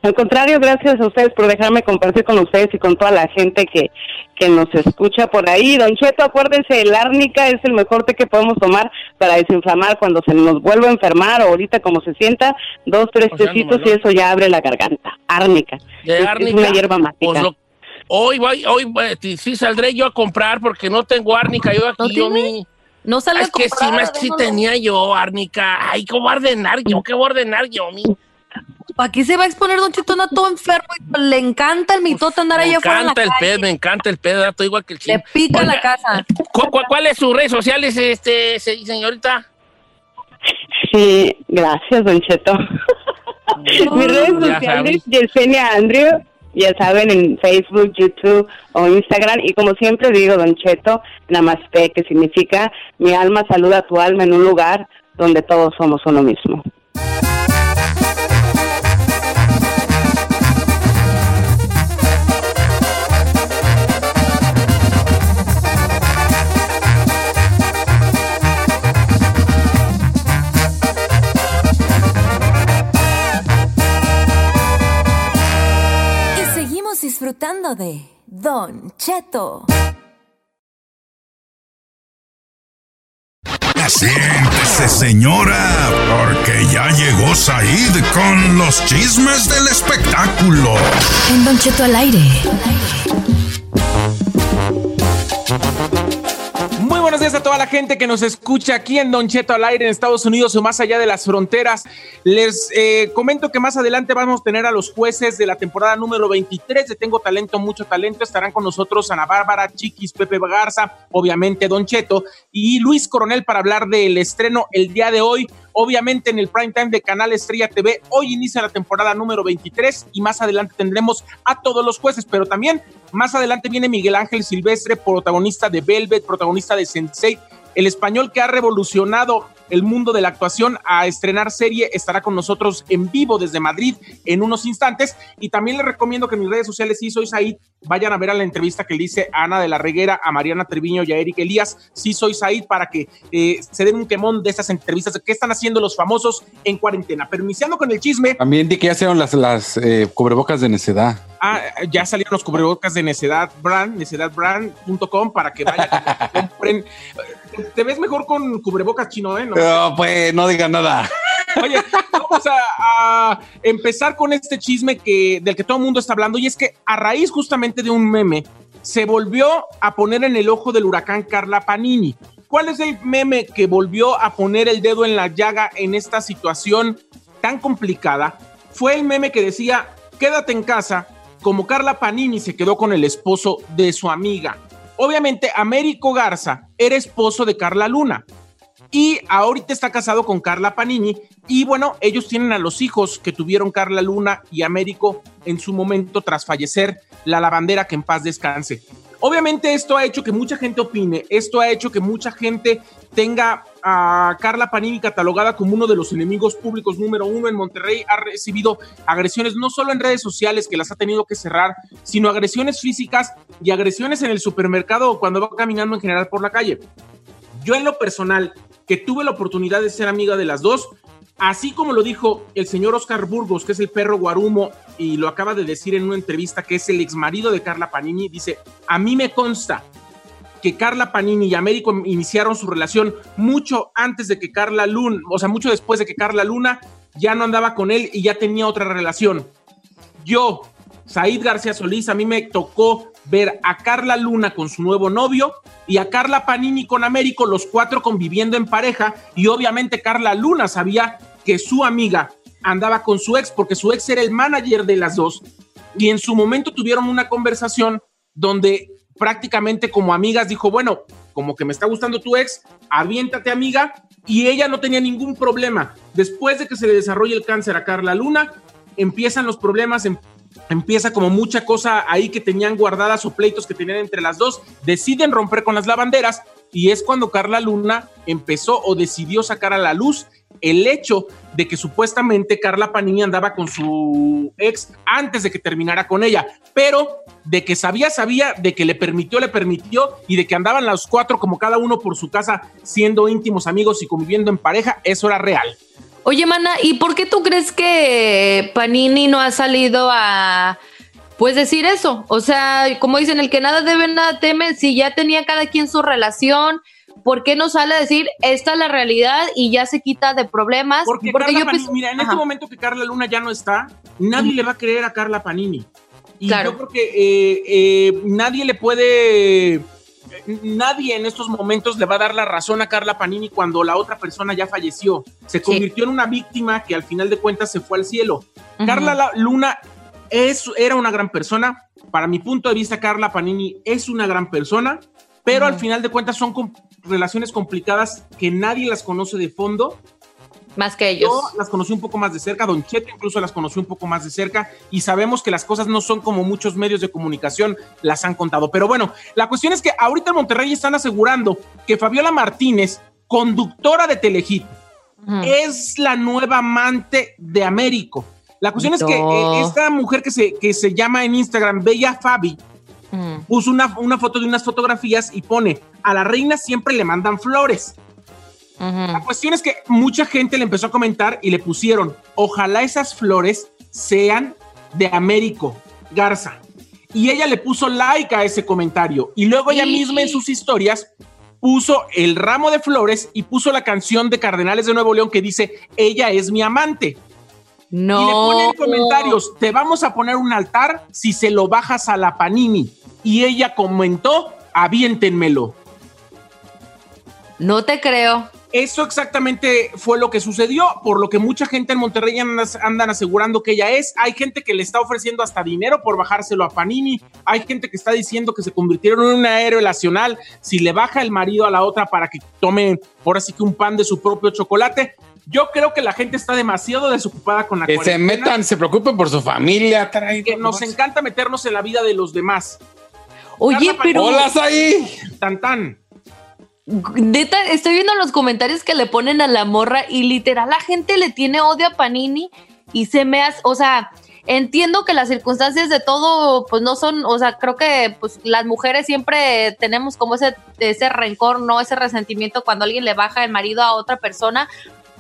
Speaker 7: Al contrario, gracias a ustedes por dejarme compartir con ustedes y con toda la gente que, que nos escucha por ahí. Don Cheto, acuérdense, el árnica es el mejor té que podemos tomar para desinflamar cuando se nos vuelve a enfermar o ahorita como se sienta, dos, tres
Speaker 2: O sea,
Speaker 7: tecitos
Speaker 2: no,
Speaker 7: y eso ya abre la garganta. Árnica.
Speaker 2: De
Speaker 7: Es- una hierba mágica.
Speaker 2: pues lo- hoy voy, hoy eh, sí- saldré yo a comprar porque no tengo árnica. Yo aquí,
Speaker 4: ¿No
Speaker 2: mi...
Speaker 4: No sale
Speaker 2: Es
Speaker 4: a
Speaker 2: que sí,
Speaker 4: comprar,
Speaker 2: más que sí tenía yo árnica. Ay, ¿cómo voy a ordenar yo? ¿Qué voy a ordenar yo, mi?
Speaker 4: Aquí se va a exponer Don Cheto, anda todo enfermo. y Le encanta el mitote andar
Speaker 2: Me
Speaker 4: allá afuera la
Speaker 2: encanta el pez, me encanta el pez, estoy igual que el
Speaker 4: Le
Speaker 2: chino.
Speaker 4: pica
Speaker 2: Oiga,
Speaker 4: la casa.
Speaker 2: ¿cu- cu- ¿Cuál es sus redes sociales, este, se- señorita?
Speaker 7: Sí, gracias, Don Cheto. *laughs* Mis redes sociales, Yesenia Andrew, ya saben, en Facebook, YouTube o Instagram. Y como siempre digo, Don Cheto, Namaste, que significa mi alma saluda tu alma en un lugar donde todos somos uno mismo.
Speaker 6: Disfrutando de Don Cheto.
Speaker 1: Siéntese, señora, porque ya llegó Said con los chismes del espectáculo.
Speaker 6: En Don Cheto al aire.
Speaker 3: Muy buenos días a toda la gente que nos escucha aquí en Don Cheto al aire en Estados Unidos o más allá de las fronteras. Les eh, comento que más adelante vamos a tener a los jueces de la temporada número 23 de Tengo Talento, Mucho Talento. Estarán con nosotros Ana Bárbara, Chiquis, Pepe Garza, obviamente Don Cheto y Luis Coronel para hablar del estreno el día de hoy obviamente en el prime time de Canal Estrella TV. Hoy inicia la temporada número 23 y más adelante tendremos a todos los jueces, pero también más adelante viene Miguel Ángel Silvestre, protagonista de Velvet, protagonista de El español que ha revolucionado el mundo de la actuación a estrenar serie estará con nosotros en vivo desde Madrid en unos instantes. Y también les recomiendo que en mis redes sociales, si soy Said, vayan a ver a la entrevista que le hice a Ana de la Reguera, a Mariana Treviño y a Eric Elías. Si soy Said, para que eh, se den un quemón de estas entrevistas de qué están haciendo los famosos en cuarentena. Pero iniciando con el chisme.
Speaker 5: También di que ya sean las, las eh, cubrebocas de necedad.
Speaker 3: Ah, ya salieron los cubrebocas de necedad brand, necedadbrand.com para que vayan compren. Te ves mejor con cubrebocas chino, ¿eh?
Speaker 5: No, pues no digan nada.
Speaker 3: Oye, vamos a, a, empezar con este chisme que, del que todo el mundo está hablando, y es que a raíz justamente de un meme, se volvió a poner en el ojo del huracán Carla Panini. ¿Cuál es el meme que volvió a poner el dedo en la llaga en esta situación tan complicada? Fue el meme que decía, quédate en casa, como Carla Panini se quedó con el esposo de su amiga. Obviamente, Américo Garza era esposo de Carla Luna y ahorita está casado con Carla Panini y bueno, ellos tienen a los hijos que tuvieron Carla Luna y Américo en su momento tras fallecer la lavandera que en paz descanse. Obviamente esto ha hecho que mucha gente opine, esto ha hecho que mucha gente tenga a Carla Panini catalogada como uno de los enemigos públicos número uno en Monterrey. Ha recibido agresiones no solo en redes sociales que las ha tenido que cerrar, sino agresiones físicas y agresiones en el supermercado o cuando va caminando en general por la calle. Yo en lo personal, que tuve la oportunidad de ser amiga de las dos, así como lo dijo el señor Oscar Burgos, que es el perro Guarumo, y lo acaba de decir en una entrevista, que es el ex marido de Carla Panini, dice, a mí me consta que Carla Panini y Américo iniciaron su relación mucho antes de que Carla Luna, o sea, mucho después de que Carla Luna ya no andaba con él y ya tenía otra relación. Yo, Said García Solís, a mí me tocó ver a Carla Luna con su nuevo novio y a Carla Panini con Américo, los cuatro conviviendo en pareja. Y obviamente Carla Luna sabía que su amiga andaba con su ex porque su ex era el manager de las dos. Y en su momento tuvieron una conversación donde prácticamente como amigas dijo, bueno, como que me está gustando tu ex, aviéntate amiga y ella no tenía ningún problema. Después de que se le desarrolle el cáncer a Carla Luna, empiezan los problemas, em, empieza como mucha cosa ahí que tenían guardadas o pleitos que tenían entre las dos, deciden romper con las lavanderas y es cuando Carla Luna empezó o decidió sacar a la luz el hecho de que supuestamente Carla Panini andaba con su ex antes de que terminara con ella, pero de que sabía, sabía, de que le permitió, le permitió y de que andaban los cuatro como cada uno por su casa siendo íntimos amigos y conviviendo en pareja, eso era real.
Speaker 4: Oye, Mana, ¿y por qué tú crees que Panini no ha salido a pues decir eso? O sea, como dicen, el que nada debe, nada teme, si ya tenía cada quien su relación, ¿por qué no sale a decir esta es la realidad y ya se quita de problemas?
Speaker 3: Porque, Carla Panini, mira, en este momento que Carla Luna ya no está, nadie le va a creer a Carla Panini. Y yo creo que eh, eh, nadie le puede nadie en estos momentos le va a dar la razón a Carla Panini cuando la otra persona ya falleció. Se convirtió en una víctima que al final de cuentas se fue al cielo. Carla Luna es, era una gran persona. Para mi punto de vista, Carla Panini es una gran persona, pero al final de cuentas son relaciones complicadas que nadie las conoce de fondo
Speaker 4: más que ellos.
Speaker 3: Yo las conocí un poco más de cerca, Don Cheto incluso las conocí un poco más de cerca y sabemos que las cosas no son como muchos medios de comunicación las han contado. Pero bueno, la cuestión es que ahorita en Monterrey están asegurando que Fabiola Martínez, conductora de Telehit, es la nueva amante de Américo. La cuestión es que eh, esta mujer que se, que se llama en Instagram Bella Fabi, puso una, una foto de unas fotografías y pone, a la reina siempre le mandan flores. La cuestión es que mucha gente le empezó a comentar y le pusieron, ojalá esas flores sean de Américo Garza. Y ella le puso like a ese comentario. Y luego ella misma en sus historias puso el ramo de flores y puso la canción de Cardenales de Nuevo León que dice, ella es mi amante.
Speaker 4: No.
Speaker 3: Y le pone en comentarios, te vamos a poner un altar si se lo bajas a la Panini. Y ella comentó, aviéntenmelo.
Speaker 4: No te creo.
Speaker 3: Eso exactamente fue lo que sucedió, por lo que mucha gente en Monterrey andan asegurando que ella es. Hay gente que le está ofreciendo hasta dinero por bajárselo a Panini. Hay gente que está diciendo que se convirtieron en una héroe nacional si le baja el marido a la otra para que tome ahora sí que un pan de su propio chocolate. Yo creo que la gente está demasiado desocupada con la
Speaker 5: Que se metan, se preocupen por su familia. caray.
Speaker 3: que nos encanta meternos en la vida de los demás.
Speaker 4: Oye,
Speaker 3: Carla
Speaker 4: pero-
Speaker 3: Panini,
Speaker 5: ¡Hola, ahí!
Speaker 3: Tan tan.
Speaker 4: Estoy viendo los comentarios que le ponen a la morra y literal la gente le tiene odio a Panini y se me hace, o sea, entiendo que las circunstancias de todo pues no son, o sea, creo que pues las mujeres siempre tenemos como ese ese rencor, no ese resentimiento cuando alguien le baja el marido a otra persona,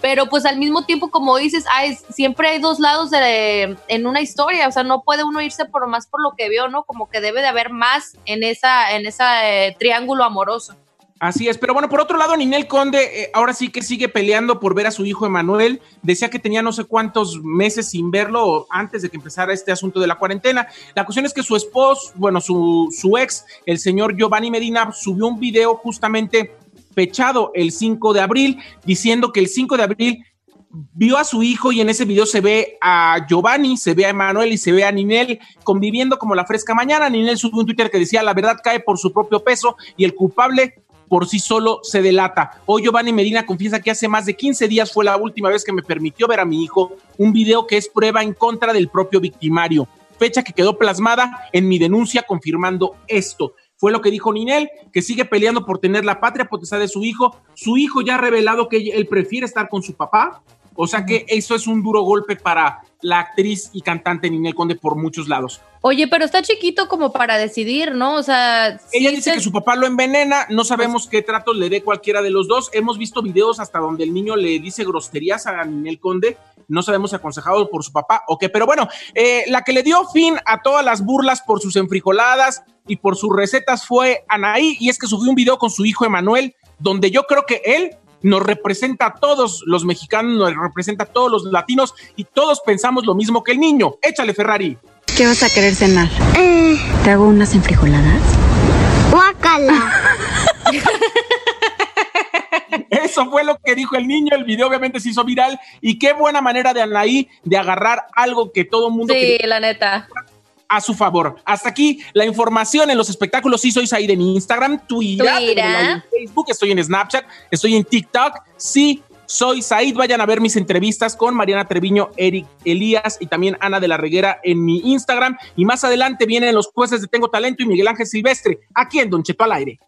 Speaker 4: pero pues al mismo tiempo como dices, hay, siempre hay dos lados de, en una historia, o sea, no puede uno irse por más por lo que veo, ¿no? Como que debe de haber más en esa en ese triángulo amoroso.
Speaker 3: Así es, pero bueno, por otro lado, Ninel Conde eh, ahora sí que sigue peleando por ver a su hijo Emanuel. Decía que tenía no sé cuántos meses sin verlo antes de que empezara este asunto de la cuarentena. La cuestión es que su esposo, bueno, su, su ex, el señor Giovanni Medina, subió un video justamente fechado el 5 de abril, diciendo que el 5 de abril vio a su hijo y en ese video se ve a Giovanni, se ve a Emanuel y se ve a Ninel conviviendo como la fresca mañana. Ninel subió un Twitter que decía, la verdad cae por su propio peso y el culpable por sí solo se delata. Hoy Giovanni Medina confiesa que hace más de 15 días fue la última vez que me permitió ver a mi hijo, un video que es prueba en contra del propio victimario, fecha que quedó plasmada en mi denuncia confirmando esto. Fue lo que dijo Ninel, que sigue peleando por tener la patria potestad de su hijo. Su hijo ya ha revelado que él prefiere estar con su papá. O sea que eso es un duro golpe para la actriz y cantante Ninel Conde por muchos lados.
Speaker 4: Oye, pero está chiquito como para decidir, ¿no? O sea,
Speaker 3: Ella
Speaker 4: sí
Speaker 3: dice
Speaker 4: se-
Speaker 3: que su papá lo envenena, no sabemos qué tratos le dé cualquiera de los dos. Hemos visto videos hasta donde el niño le dice groserías a Ninel Conde, no sabemos si aconsejado por su papá o qué, pero bueno, eh, la que le dio fin a todas las burlas por sus enfrijoladas y por sus recetas fue Anaí, y es que subió un video con su hijo Emanuel, donde yo creo que él nos representa a todos los mexicanos, nos representa a todos los latinos y todos pensamos lo mismo que el niño. Échale, Ferrari.
Speaker 11: ¿Qué vas a querer cenar? ¿Te hago unas enfrijoladas?
Speaker 12: Guácala. *laughs*
Speaker 3: Eso fue lo que dijo el niño. El video obviamente se hizo viral. Y qué buena manera de Anaí de agarrar algo que todo el mundo
Speaker 4: Sí,
Speaker 3: quería
Speaker 4: la neta.
Speaker 3: A su favor. Hasta aquí la información en los espectáculos. Sí, soy Said en Instagram, Twitter, en Facebook, estoy en Snapchat, estoy en TikTok. Sí, soy Said. Vayan a ver mis entrevistas con Mariana Treviño, Eric Elías y también Ana de la Reguera en mi Instagram. Y más adelante vienen los jueces de Tengo Talento y Miguel Ángel Silvestre, aquí en Don Cheto al aire.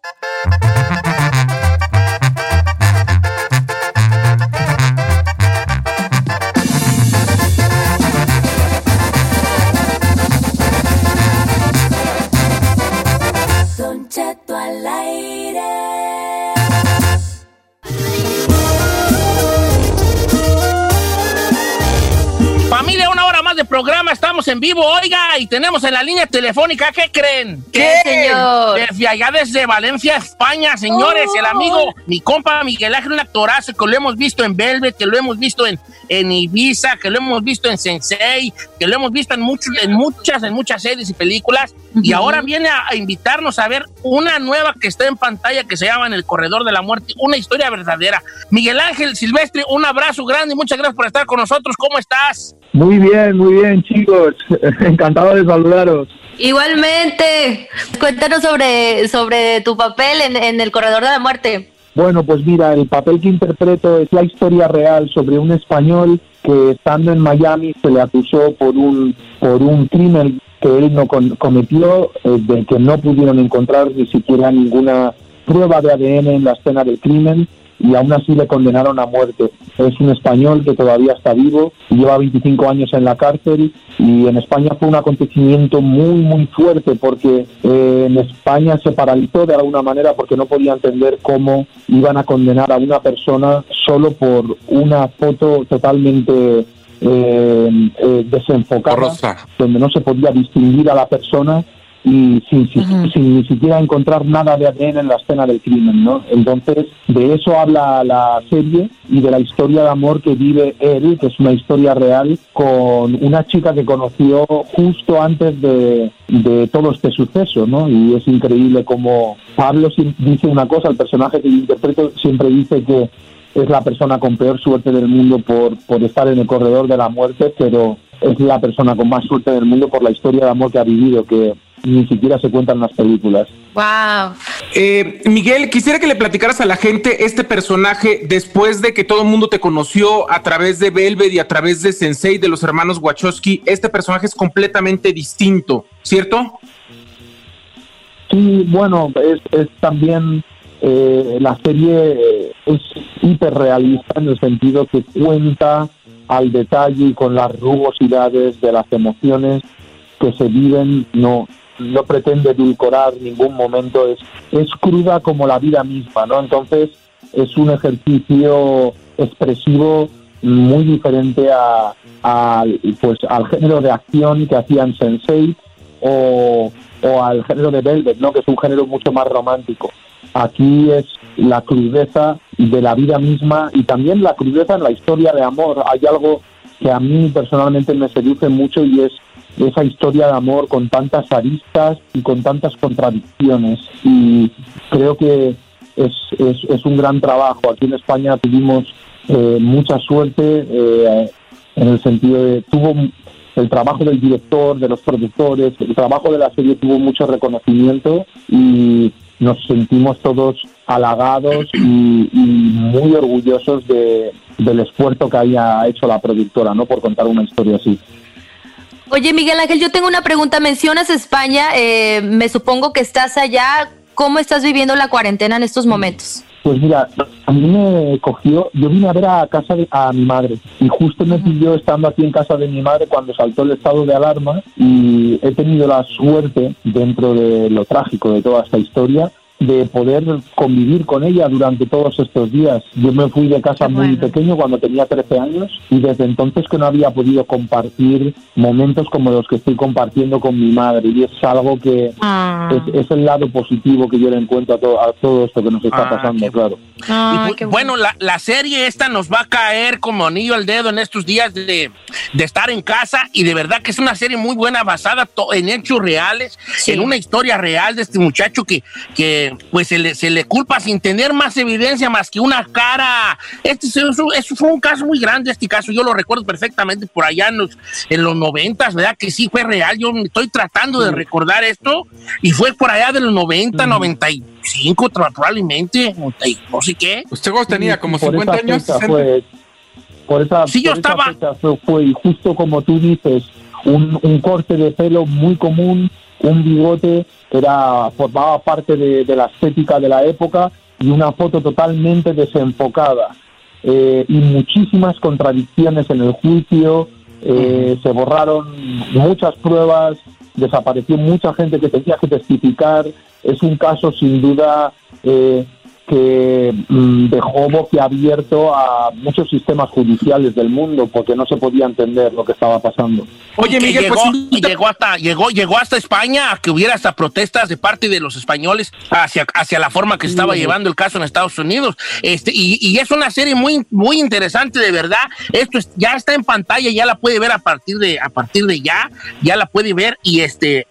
Speaker 2: Programa, estamos en vivo, oiga, y tenemos en la línea telefónica, ¿qué creen?
Speaker 4: ¿Qué, señor?
Speaker 2: Desde allá, desde Valencia, España, señores,
Speaker 4: Oh.
Speaker 2: el amigo, mi compa Miguel Ángel, un actorazo que lo hemos visto en Velvet, que lo hemos visto en, en Ibiza, que lo hemos visto en Sensei, que lo hemos visto en, muchos, en muchas, en muchas series y películas, y ahora viene a, a invitarnos a ver una nueva que está en pantalla que se llama En el Corredor de la Muerte, una historia verdadera. Miguel Ángel Silvestre, un abrazo grande y muchas gracias por estar con nosotros. ¿Cómo estás?
Speaker 10: Muy bien, muy bien, chicos. *laughs* Encantado de saludaros.
Speaker 4: Igualmente. Cuéntanos sobre, sobre tu papel en, en El Corredor de la Muerte.
Speaker 10: Bueno, pues mira, el papel que interpreto es la historia real sobre un español que estando en Miami se le acusó por un por un crimen que él no con- cometió, eh, de que no pudieron encontrar ni siquiera ninguna prueba de ADN en la escena del crimen y aún así le condenaron a muerte. Es un español que todavía está vivo, lleva 25 años en la cárcel y en España fue un acontecimiento muy, muy fuerte porque eh, en España se paralizó de alguna manera porque no podía entender cómo iban a condenar a una persona solo por una foto totalmente eh, eh, desenfocada, donde no se podía distinguir a la persona y sin, sin- sin ni siquiera encontrar nada de ADN en la escena del crimen, ¿no? Entonces, de eso habla la serie y de la historia de amor que vive él, que es una historia real, con una chica que conoció justo antes de, de todo este suceso, ¿no? Y es increíble como Pablo dice una cosa, el personaje que yo interpreto siempre dice que es la persona con peor suerte del mundo por, por estar en el corredor de la muerte, pero es la persona con más suerte del mundo por la historia de amor que ha vivido, que ni siquiera se cuenta en las películas.
Speaker 4: Wow.
Speaker 3: Eh, Miguel, quisiera que le platicaras a la gente este personaje después de que todo el mundo te conoció a través de Velvet y a través de Sensei de los hermanos Wachowski. Este personaje es completamente distinto, ¿cierto?
Speaker 10: Sí, bueno, es, es también eh, la serie es hiperrealista en el sentido que cuenta al detalle y con las rugosidades de las emociones que se viven, no, no pretende edulcorar ningún momento, es, es cruda como la vida misma, ¿no? Entonces es un ejercicio expresivo muy diferente a, a, pues, al género de acción que hacían Sensei o, o al género de Velvet, ¿no? que es un género mucho más romántico. Aquí es la crudeza de la vida misma y también la crudeza en la historia de amor. Hay algo que a mí personalmente me seduce mucho y es esa historia de amor con tantas aristas y con tantas contradicciones. Y creo que es, es, es un gran trabajo. Aquí en España tuvimos eh, mucha suerte eh, en el sentido de tuvo el trabajo del director, de los productores, el trabajo de la serie tuvo mucho reconocimiento y nos sentimos todos halagados y, muy orgullosos de, del esfuerzo que haya hecho la productora, ¿no? Por contar una historia así.
Speaker 4: Oye, Miguel Ángel, yo tengo una pregunta. Mencionas España, eh, me supongo que estás allá. ¿Cómo estás viviendo la cuarentena en estos momentos?
Speaker 10: Pues mira, a mí me cogió, yo vine a ver a casa de, a mi madre y justo me pilló estando aquí en casa de mi madre cuando saltó el estado de alarma y he tenido la suerte dentro de lo trágico de toda esta historia de poder convivir con ella durante todos estos días. Yo me fui de casa muy pequeño cuando tenía 13 años y desde entonces que no había podido compartir momentos como los que estoy compartiendo con mi madre y es algo que
Speaker 4: Ah.
Speaker 10: es, es el lado positivo que yo le encuentro a, to- a todo esto que nos está
Speaker 2: Ah,
Speaker 10: pasando, claro.
Speaker 2: Y pu- bueno, la, la serie esta nos va a caer como anillo al dedo en estos días de, de estar en casa y de verdad que es una serie muy buena basada to- en hechos reales, en una historia real de este muchacho que, que pues se le, se le culpa sin tener más evidencia más que una cara. Este es- eso, eso fue un caso muy grande, este caso yo lo recuerdo perfectamente por allá en los, en los noventas, ¿verdad? Que sí fue real, yo me estoy tratando de recordar esto y fue por allá de los 90, 95 tra- probablemente, 90 y no sé qué.
Speaker 5: Usted tenía como
Speaker 10: Por
Speaker 5: 50
Speaker 10: esa
Speaker 5: años,
Speaker 10: fecha
Speaker 5: 60.
Speaker 10: Fue, por esa,
Speaker 2: Sí, yo
Speaker 10: por esa
Speaker 2: estaba-
Speaker 10: fecha fue, fue, y justo como tú dices, un, un corte de pelo muy común, un bigote, era formaba parte de, de la estética de la época y una foto totalmente desenfocada. Eh, y muchísimas contradicciones en el juicio, eh, se borraron muchas pruebas, desapareció mucha gente que tenía que testificar. Es un caso sin duda eh, que mm, dejó boquiabierto a muchos sistemas judiciales del mundo porque no se podía entender lo que estaba pasando.
Speaker 2: Oye, Miguel, llegó, llegó hasta llegó llegó hasta España a que hubiera hasta protestas de parte de los españoles hacia, hacia la forma que se estaba
Speaker 13: Sí.
Speaker 2: llevando el caso en Estados Unidos. Este y, y es una serie muy muy interesante de verdad. Esto es- ya está en pantalla, ya la puede ver a partir de a partir de ya, ya la puede ver y este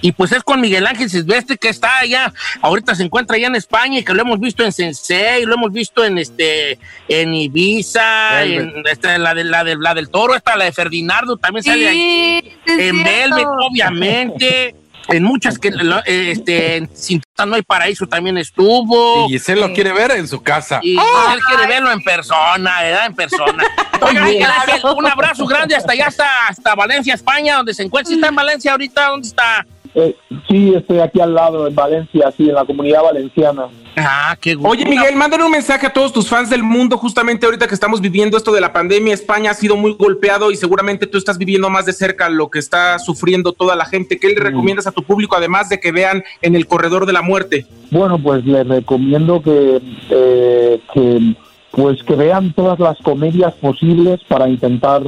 Speaker 2: y pues es con Miguel Ángel Silvestre que está allá, ahorita se encuentra allá en España y que lo hemos visto en Sensei, lo hemos visto en este en Ibiza,
Speaker 13: Velvet.
Speaker 2: en esta, la, de, la, de, la del Toro, esta la de Ferdinando también sale ahí.
Speaker 4: Sí,
Speaker 2: en. Velvet, obviamente. *laughs* En muchas que este, en Sin Puta no hay paraíso también estuvo.
Speaker 5: Y Giselle lo quiere ver en su casa.
Speaker 2: Y él quiere verlo en persona, ¿verdad? En persona. *laughs* Oiga, Miguel Ángel, un abrazo grande hasta allá, hasta, hasta Valencia, España, donde se encuentra. ¿Sí está en Valencia ahorita? ¿Dónde está?
Speaker 10: Eh, sí, estoy aquí al lado, en Valencia, sí, en la comunidad valenciana.
Speaker 2: Ah, qué
Speaker 3: Oye, Miguel, mándale un mensaje a todos tus fans del mundo, justamente ahorita que estamos viviendo esto de la pandemia. España ha sido muy golpeado y seguramente tú estás viviendo más de cerca lo que está sufriendo toda la gente. ¿Qué le recomiendas a tu público, además de que vean en el corredor de la muerte?
Speaker 10: Bueno, pues les recomiendo que, eh, que pues que vean todas las comedias posibles para intentar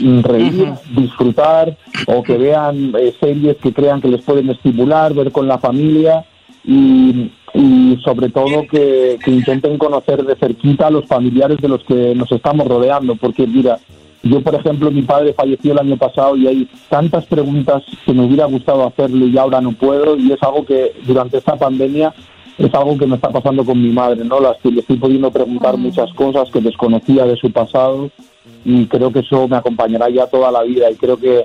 Speaker 10: mm, reír, disfrutar o que vean eh, series que crean que les pueden estimular, ver con la familia y, y sobre todo que, que intenten conocer de cerquita a los familiares de los que nos estamos rodeando, porque mira, yo, por ejemplo, mi padre falleció el año pasado y hay tantas preguntas que me hubiera gustado hacerle y ahora no puedo y es algo que durante esta pandemia es algo que me está pasando con mi madre, ¿no? Las que le estoy pudiendo preguntar muchas cosas que desconocía de su pasado y creo que eso me acompañará ya toda la vida y creo que,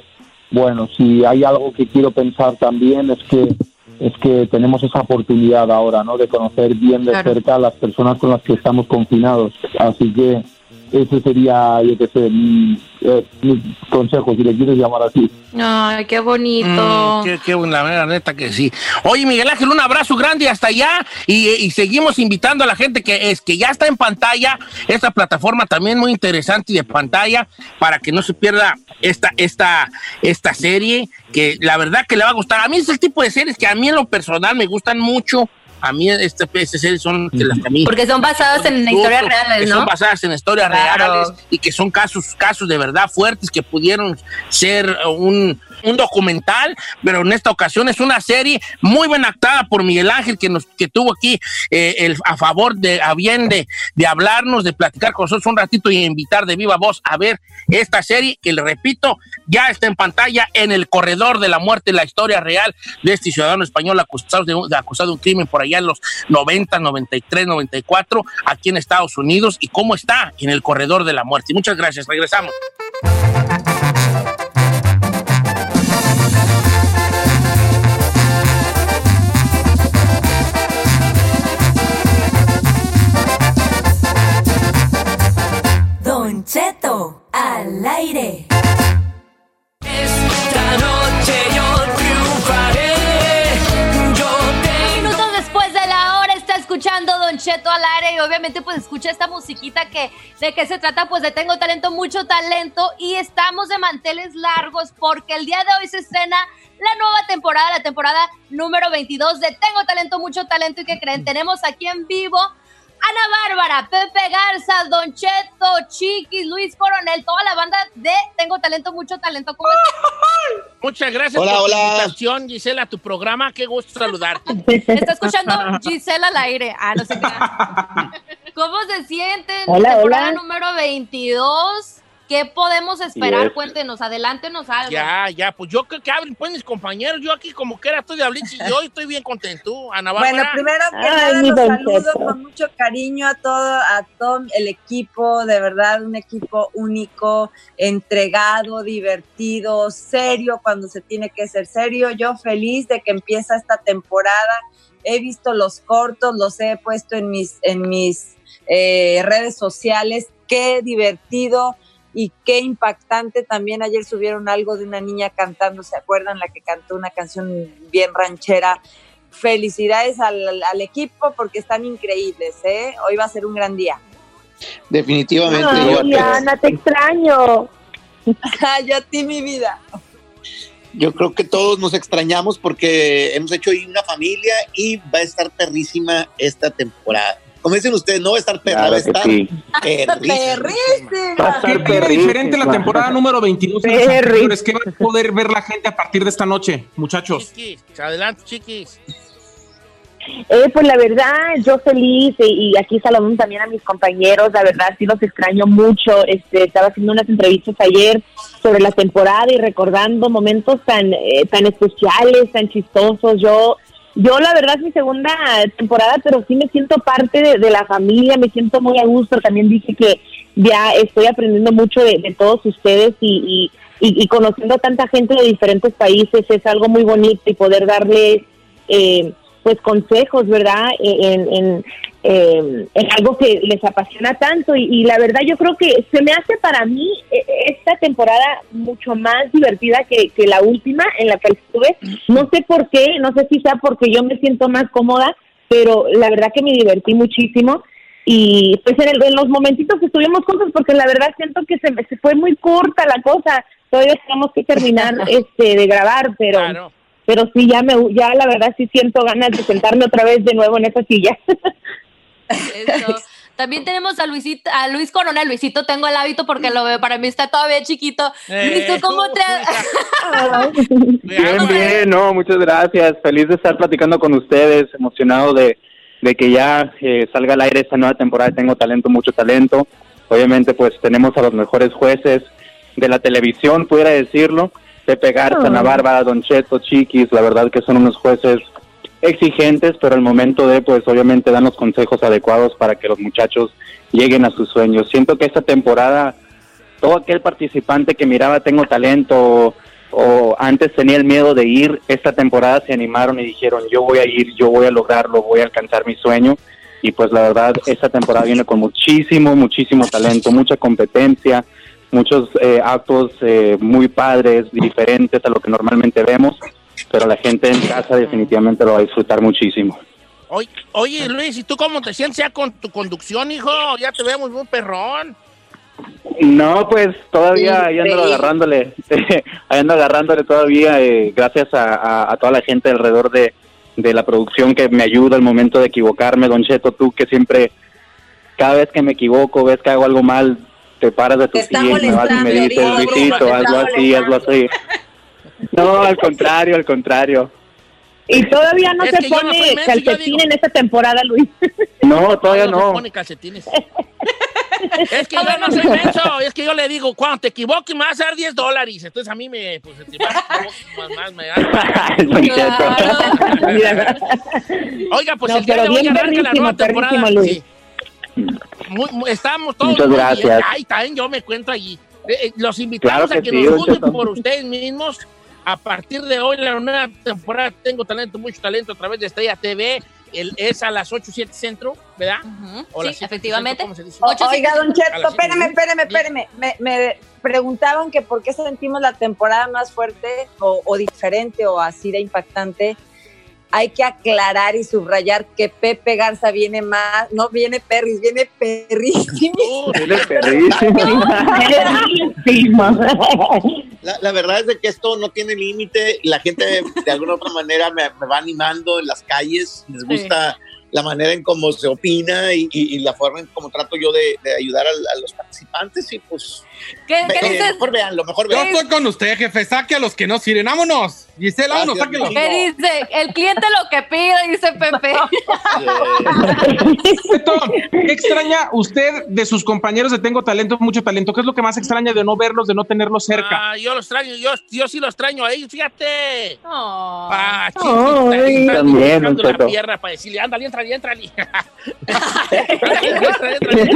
Speaker 10: bueno, si hay algo que quiero pensar también es que es que tenemos esa oportunidad ahora, ¿no? De conocer bien de
Speaker 4: Claro.
Speaker 10: cerca a las personas con las que estamos confinados. Así que ese sería, yo qué sé, mi, eh, mi consejo, si le quieres llamar así.
Speaker 4: Ay, qué bonito.
Speaker 2: Mm, qué, qué buena, la neta que sí. Oye, Miguel Ángel, un abrazo grande hasta allá y, y seguimos invitando a la gente que es que ya está en pantalla esta plataforma también muy interesante y de pantalla para que no se pierda esta esta esta serie que la verdad que le va a gustar. A mí es el tipo de series que a mí en lo personal me gustan mucho. A mí este, estas series son de las que
Speaker 4: Porque son basadas en historias
Speaker 2: que
Speaker 4: reales,
Speaker 2: son
Speaker 4: ¿no?
Speaker 2: basadas en historias
Speaker 4: Claro.
Speaker 2: reales y que son casos, casos de verdad fuertes que pudieron ser un, un documental, pero en esta ocasión es una serie muy bien actada por Miguel Ángel que nos que tuvo aquí eh, el, a favor de de, hablarnos, de platicar con nosotros un ratito y invitar de viva voz a ver esta serie que le repito ya está en pantalla en el corredor de la muerte, la historia real de este ciudadano español acusado de- acusado de un crimen por allá en los 90, 93, 94 aquí en Estados Unidos y cómo está en el corredor de la muerte. Muchas gracias, regresamos.
Speaker 14: Don Cheto al aire.
Speaker 6: Esta noche yo triunfaré. Yo
Speaker 4: Minutos después de la hora está escuchando Don Cheto al aire y obviamente pues escucha esta musiquita que de qué se trata pues de Tengo Talento, mucho talento y estamos de manteles largos porque el día de hoy se estrena la nueva temporada, la temporada número 22 de Tengo Talento, mucho talento y que creen, tenemos aquí en vivo Ana Bárbara, Pepe Garza, Don Cheto, Chiquis, Luis Coronel, toda la banda de Tengo Talento, mucho talento.
Speaker 2: Muchas gracias
Speaker 15: Hola,
Speaker 2: por
Speaker 15: hola.
Speaker 2: tu invitación, Gisela, a tu programa. Qué gusto saludarte. *laughs*
Speaker 4: Está escuchando Gisela al aire. Ah, no sé qué. ¿Cómo se sienten?
Speaker 16: Hola,
Speaker 4: Temporada
Speaker 16: hola.
Speaker 4: número 22. ¿Qué podemos esperar?
Speaker 15: Yes.
Speaker 4: Cuéntenos, adelántenos algo.
Speaker 2: Ya, ya, pues yo creo que abren pues mis compañeros. Yo aquí como que era estoy de y yo estoy bien contento. Ana
Speaker 17: Bueno,
Speaker 2: Bárbara.
Speaker 17: primero que
Speaker 16: Ay,
Speaker 17: nada los saludo con mucho cariño a todo, a todo el equipo, de verdad, un equipo único, entregado, divertido, serio cuando se tiene que ser serio. Yo feliz de que empieza esta temporada. He visto los cortos, los he puesto en mis, en mis eh, redes sociales. Qué divertido y qué impactante. También ayer subieron algo de una niña cantando, ¿se acuerdan? La que cantó una canción bien ranchera. Felicidades al, al equipo porque están increíbles, ¿eh? Hoy va a ser un gran día.
Speaker 15: Definitivamente.
Speaker 16: Ay, te extraño. *laughs*
Speaker 17: Yo a ti, mi vida.
Speaker 15: yo creo que todos nos extrañamos porque hemos hecho ahí una familia y va a estar perrísima esta temporada. Como dicen ustedes, no va a estar perra, va a estar perrísima.
Speaker 17: Perrísima.
Speaker 3: ¿Qué tiene diferente la temporada número 22 de los
Speaker 16: Perry.
Speaker 3: anteriores? ¿Qué va a poder ver la gente a partir de esta noche, muchachos?
Speaker 2: Chiquis, adelante, chiquis.
Speaker 16: Eh, pues la verdad, yo feliz y, y aquí saludando también a mis compañeros, la verdad sí los extraño mucho. Este, estaba haciendo unas entrevistas ayer sobre la temporada y recordando momentos tan eh, tan especiales, tan chistosos. Yo yo la verdad es mi segunda temporada, pero sí me siento parte de, la familia, me siento muy a gusto. También dije que ya estoy aprendiendo mucho de, todos ustedes y, y, y- y conociendo a tanta gente de diferentes países es algo muy bonito y poder darles eh, pues consejos, ¿verdad? En, en, eh, en algo que les apasiona tanto y, y la verdad yo creo que se me hace para mí eh, esta temporada mucho más divertida que, que la última en la que estuve. No sé por qué, no sé si sea porque yo me siento más cómoda, pero la verdad que me divertí muchísimo y pues en, el- en los momentitos que estuvimos juntos porque la verdad siento que se, me, se fue muy corta la cosa. Todavía tenemos que terminar *laughs* este de grabar, pero
Speaker 2: Claro.
Speaker 16: pero sí ya me ya la verdad sí siento ganas de sentarme otra vez de nuevo en esa silla. *laughs* *laughs*
Speaker 4: Eso. También tenemos a Luisito, a Luis Coronel. Luisito, tengo el hábito porque lo veo, para mí está todavía chiquito.
Speaker 2: Eh,
Speaker 4: Luis, ¿tú cómo te *laughs*
Speaker 18: Bien, bien, no, muchas gracias. Feliz de estar platicando con ustedes, emocionado de, de que ya eh, salga al aire esta nueva temporada. Tengo talento, mucho talento. Obviamente, pues tenemos a los mejores jueces de la televisión, pudiera decirlo. Pepe Garza, Ana Bárbara, Don Cheto, Chiquis, la verdad que son unos jueces exigentes, pero al momento de, pues obviamente dan los consejos adecuados para que los muchachos lleguen a sus sueños. Siento que esta temporada todo aquel participante que miraba tengo talento o antes tenía el miedo de ir, esta temporada se animaron y dijeron, yo voy a ir, yo voy a lograrlo, voy a alcanzar mi sueño. Y pues la verdad, esta temporada viene con muchísimo, muchísimo talento, mucha competencia, muchos eh, actos eh, muy padres, diferentes a lo que normalmente vemos, pero la gente en casa definitivamente lo va a disfrutar muchísimo.
Speaker 2: Oye, oye, Luis, ¿y tú cómo te sientes ya con tu conducción, hijo? Ya te vemos muy perrón.
Speaker 18: No, pues todavía
Speaker 2: Sí,
Speaker 18: ahí ando
Speaker 2: sí.
Speaker 18: agarrándole, *laughs* ahí ando agarrándole todavía, eh, gracias a, a- a toda la gente alrededor de, de la producción que me ayuda al momento de equivocarme, Don Cheto, tú que siempre, cada vez que me equivoco, ves que hago algo mal, te paras de tu silla y me vas y me dices, Luisito, hazlo así, hazlo así. *laughs* No, al contrario, al contrario.
Speaker 7: Y todavía no
Speaker 2: Es
Speaker 7: se
Speaker 2: no
Speaker 7: pone
Speaker 2: menso, yo
Speaker 7: calcetín en esta temporada, Luis.
Speaker 18: No, todavía
Speaker 2: se
Speaker 18: no.
Speaker 2: pone calcetines. *laughs* es que yo no soy menso, es que yo le digo, cuando te equivoques me vas a dar 10 dólares. Entonces a mí me, pues, te vas a equivocar, más, más me da. *laughs* Oiga, pues
Speaker 7: No,
Speaker 2: el día de hoy arranca la nueva temporada. Sí. Muy- muy- estamos todos
Speaker 18: Muchas gracias.
Speaker 2: Ay, también yo me cuento allí. Eh, eh, los invitamos
Speaker 18: Claro
Speaker 2: a
Speaker 18: que
Speaker 2: que
Speaker 18: sí,
Speaker 2: nos
Speaker 18: Cheto.
Speaker 2: por ustedes mismos. A partir de hoy, la nueva temporada Tengo Talento, Mucho Talento a través de Estrella TV. El, es a las 8, 7 centro, ¿verdad? O
Speaker 4: Sí,
Speaker 2: las 7
Speaker 4: efectivamente.
Speaker 2: ¿cómo se dice?
Speaker 17: O- Oiga, Don Cheto, espéreme, espéreme, espéreme. Me, me preguntaban que por qué sentimos la temporada más fuerte o, o diferente o así de impactante. Hay que aclarar y subrayar que Pepe Garza viene más, no viene Perris, viene perrísimo.
Speaker 18: Viene perrísimo.
Speaker 15: La, la verdad es de que esto no tiene límite. La gente de alguna otra manera me, me va animando en las calles. Les gusta la manera en cómo se opina y, y- y la forma en cómo trato yo de, de ayudar al- a, los participantes. Y pues,
Speaker 4: ¿Qué, qué
Speaker 15: eh,
Speaker 4: dices?
Speaker 15: mejor veanlo, mejor
Speaker 5: Yo
Speaker 15: veanlo.
Speaker 5: estoy con usted, jefe. Saque a los que no sirven. ¡Vámonos! Gisela, vámonos,
Speaker 15: Gracias,
Speaker 5: sáquelo.
Speaker 4: ¿Qué dice? El cliente lo que pide, dice Pepe. *laughs*
Speaker 3: Cheto, ¿Qué extraña usted de sus compañeros de Tengo Talento, Mucho Talento? ¿Qué es lo que más extraña de no verlos, de no tenerlos cerca?
Speaker 2: Ah, yo los extraño, yo, yo sí los extraño a ellos, fíjate.
Speaker 4: Oh.
Speaker 2: Ah, sí,
Speaker 3: Ay,
Speaker 18: también, don
Speaker 2: la pierna para decirle, ándale. Ándale, entrale, *laughs* entrale, entrale.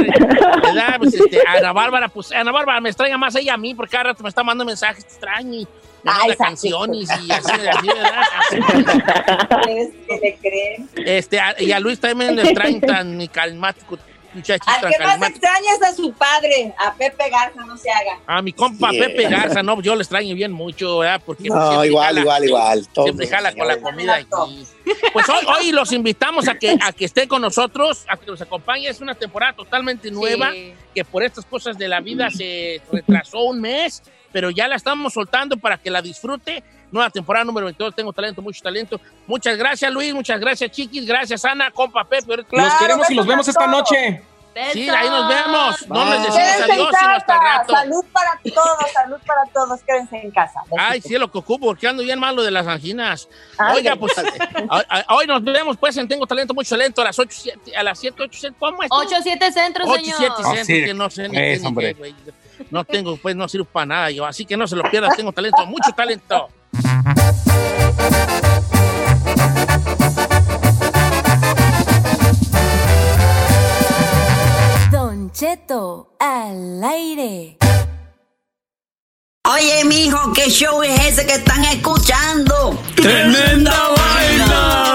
Speaker 2: *laughs* ¿Verdad? Pues, este, Ana Bárbara, pues Ana Bárbara me extraña más ella a mí, porque cada rato me está mandando mensajes, te extraño, y
Speaker 17: Ay, esa
Speaker 2: canciones y así, así, ¿verdad? *laughs* Así.
Speaker 17: ¿Ustedes qué le creen?
Speaker 2: Este, a- y a Luis también le extraño tan carismático, muchachito
Speaker 17: Al
Speaker 2: tan
Speaker 17: que más
Speaker 2: carismático.
Speaker 17: extraña es a su padre, a Pepe Garza, no se haga.
Speaker 2: A mi compa
Speaker 15: Sí.
Speaker 2: Pepe Garza, no, yo le extraño bien mucho, ¿verdad? Porque
Speaker 15: No, igual,
Speaker 2: jala-
Speaker 15: igual, igual. Todos
Speaker 2: Siempre jala con la comida aquí. Pues hoy, hoy los *laughs* invitamos a que, a que estén con nosotros, a que nos acompañe. Es una temporada totalmente nueva,
Speaker 4: Sí.
Speaker 2: que por estas cosas de la vida se retrasó un mes, pero ya la estamos soltando para que la disfrute. Nueva temporada número 22, tengo talento, mucho talento. Muchas gracias, Luis, muchas gracias, Chiquis, gracias, Ana, compa Pepe.
Speaker 3: los queremos y los vemos esta noche.
Speaker 2: Sí, ahí nos vemos. No les
Speaker 15: Bye.
Speaker 2: decimos
Speaker 17: Quédense en
Speaker 2: adiós, sino hasta el rato.
Speaker 17: Salud para todos, salud para todos. Quédense en casa.
Speaker 2: Ay, sí, lo que ocupo, porque ando bien malo de las anginas.
Speaker 17: Ándale.
Speaker 2: Oiga, pues, *laughs* a- a- hoy nos vemos, pues, en Tengo Talento, mucho talento, a las 8, 7, a las 7, 8, 7, ¿cómo es?
Speaker 4: 8 7 centros,
Speaker 2: 8,
Speaker 4: señor.
Speaker 2: 7,
Speaker 5: Ah,
Speaker 2: 7,
Speaker 5: sí.
Speaker 2: que no sé ni
Speaker 5: Eso,
Speaker 2: qué, ni
Speaker 5: hombre.
Speaker 2: qué, güey. No tengo, pues, no sirvo para nada yo, así que no se lo pierdan, tengo talento, mucho talento.
Speaker 6: Don Cheto al aire.
Speaker 19: Oye, mijo, ¿qué show es ese que están escuchando?
Speaker 13: ¡Tremenda vaina!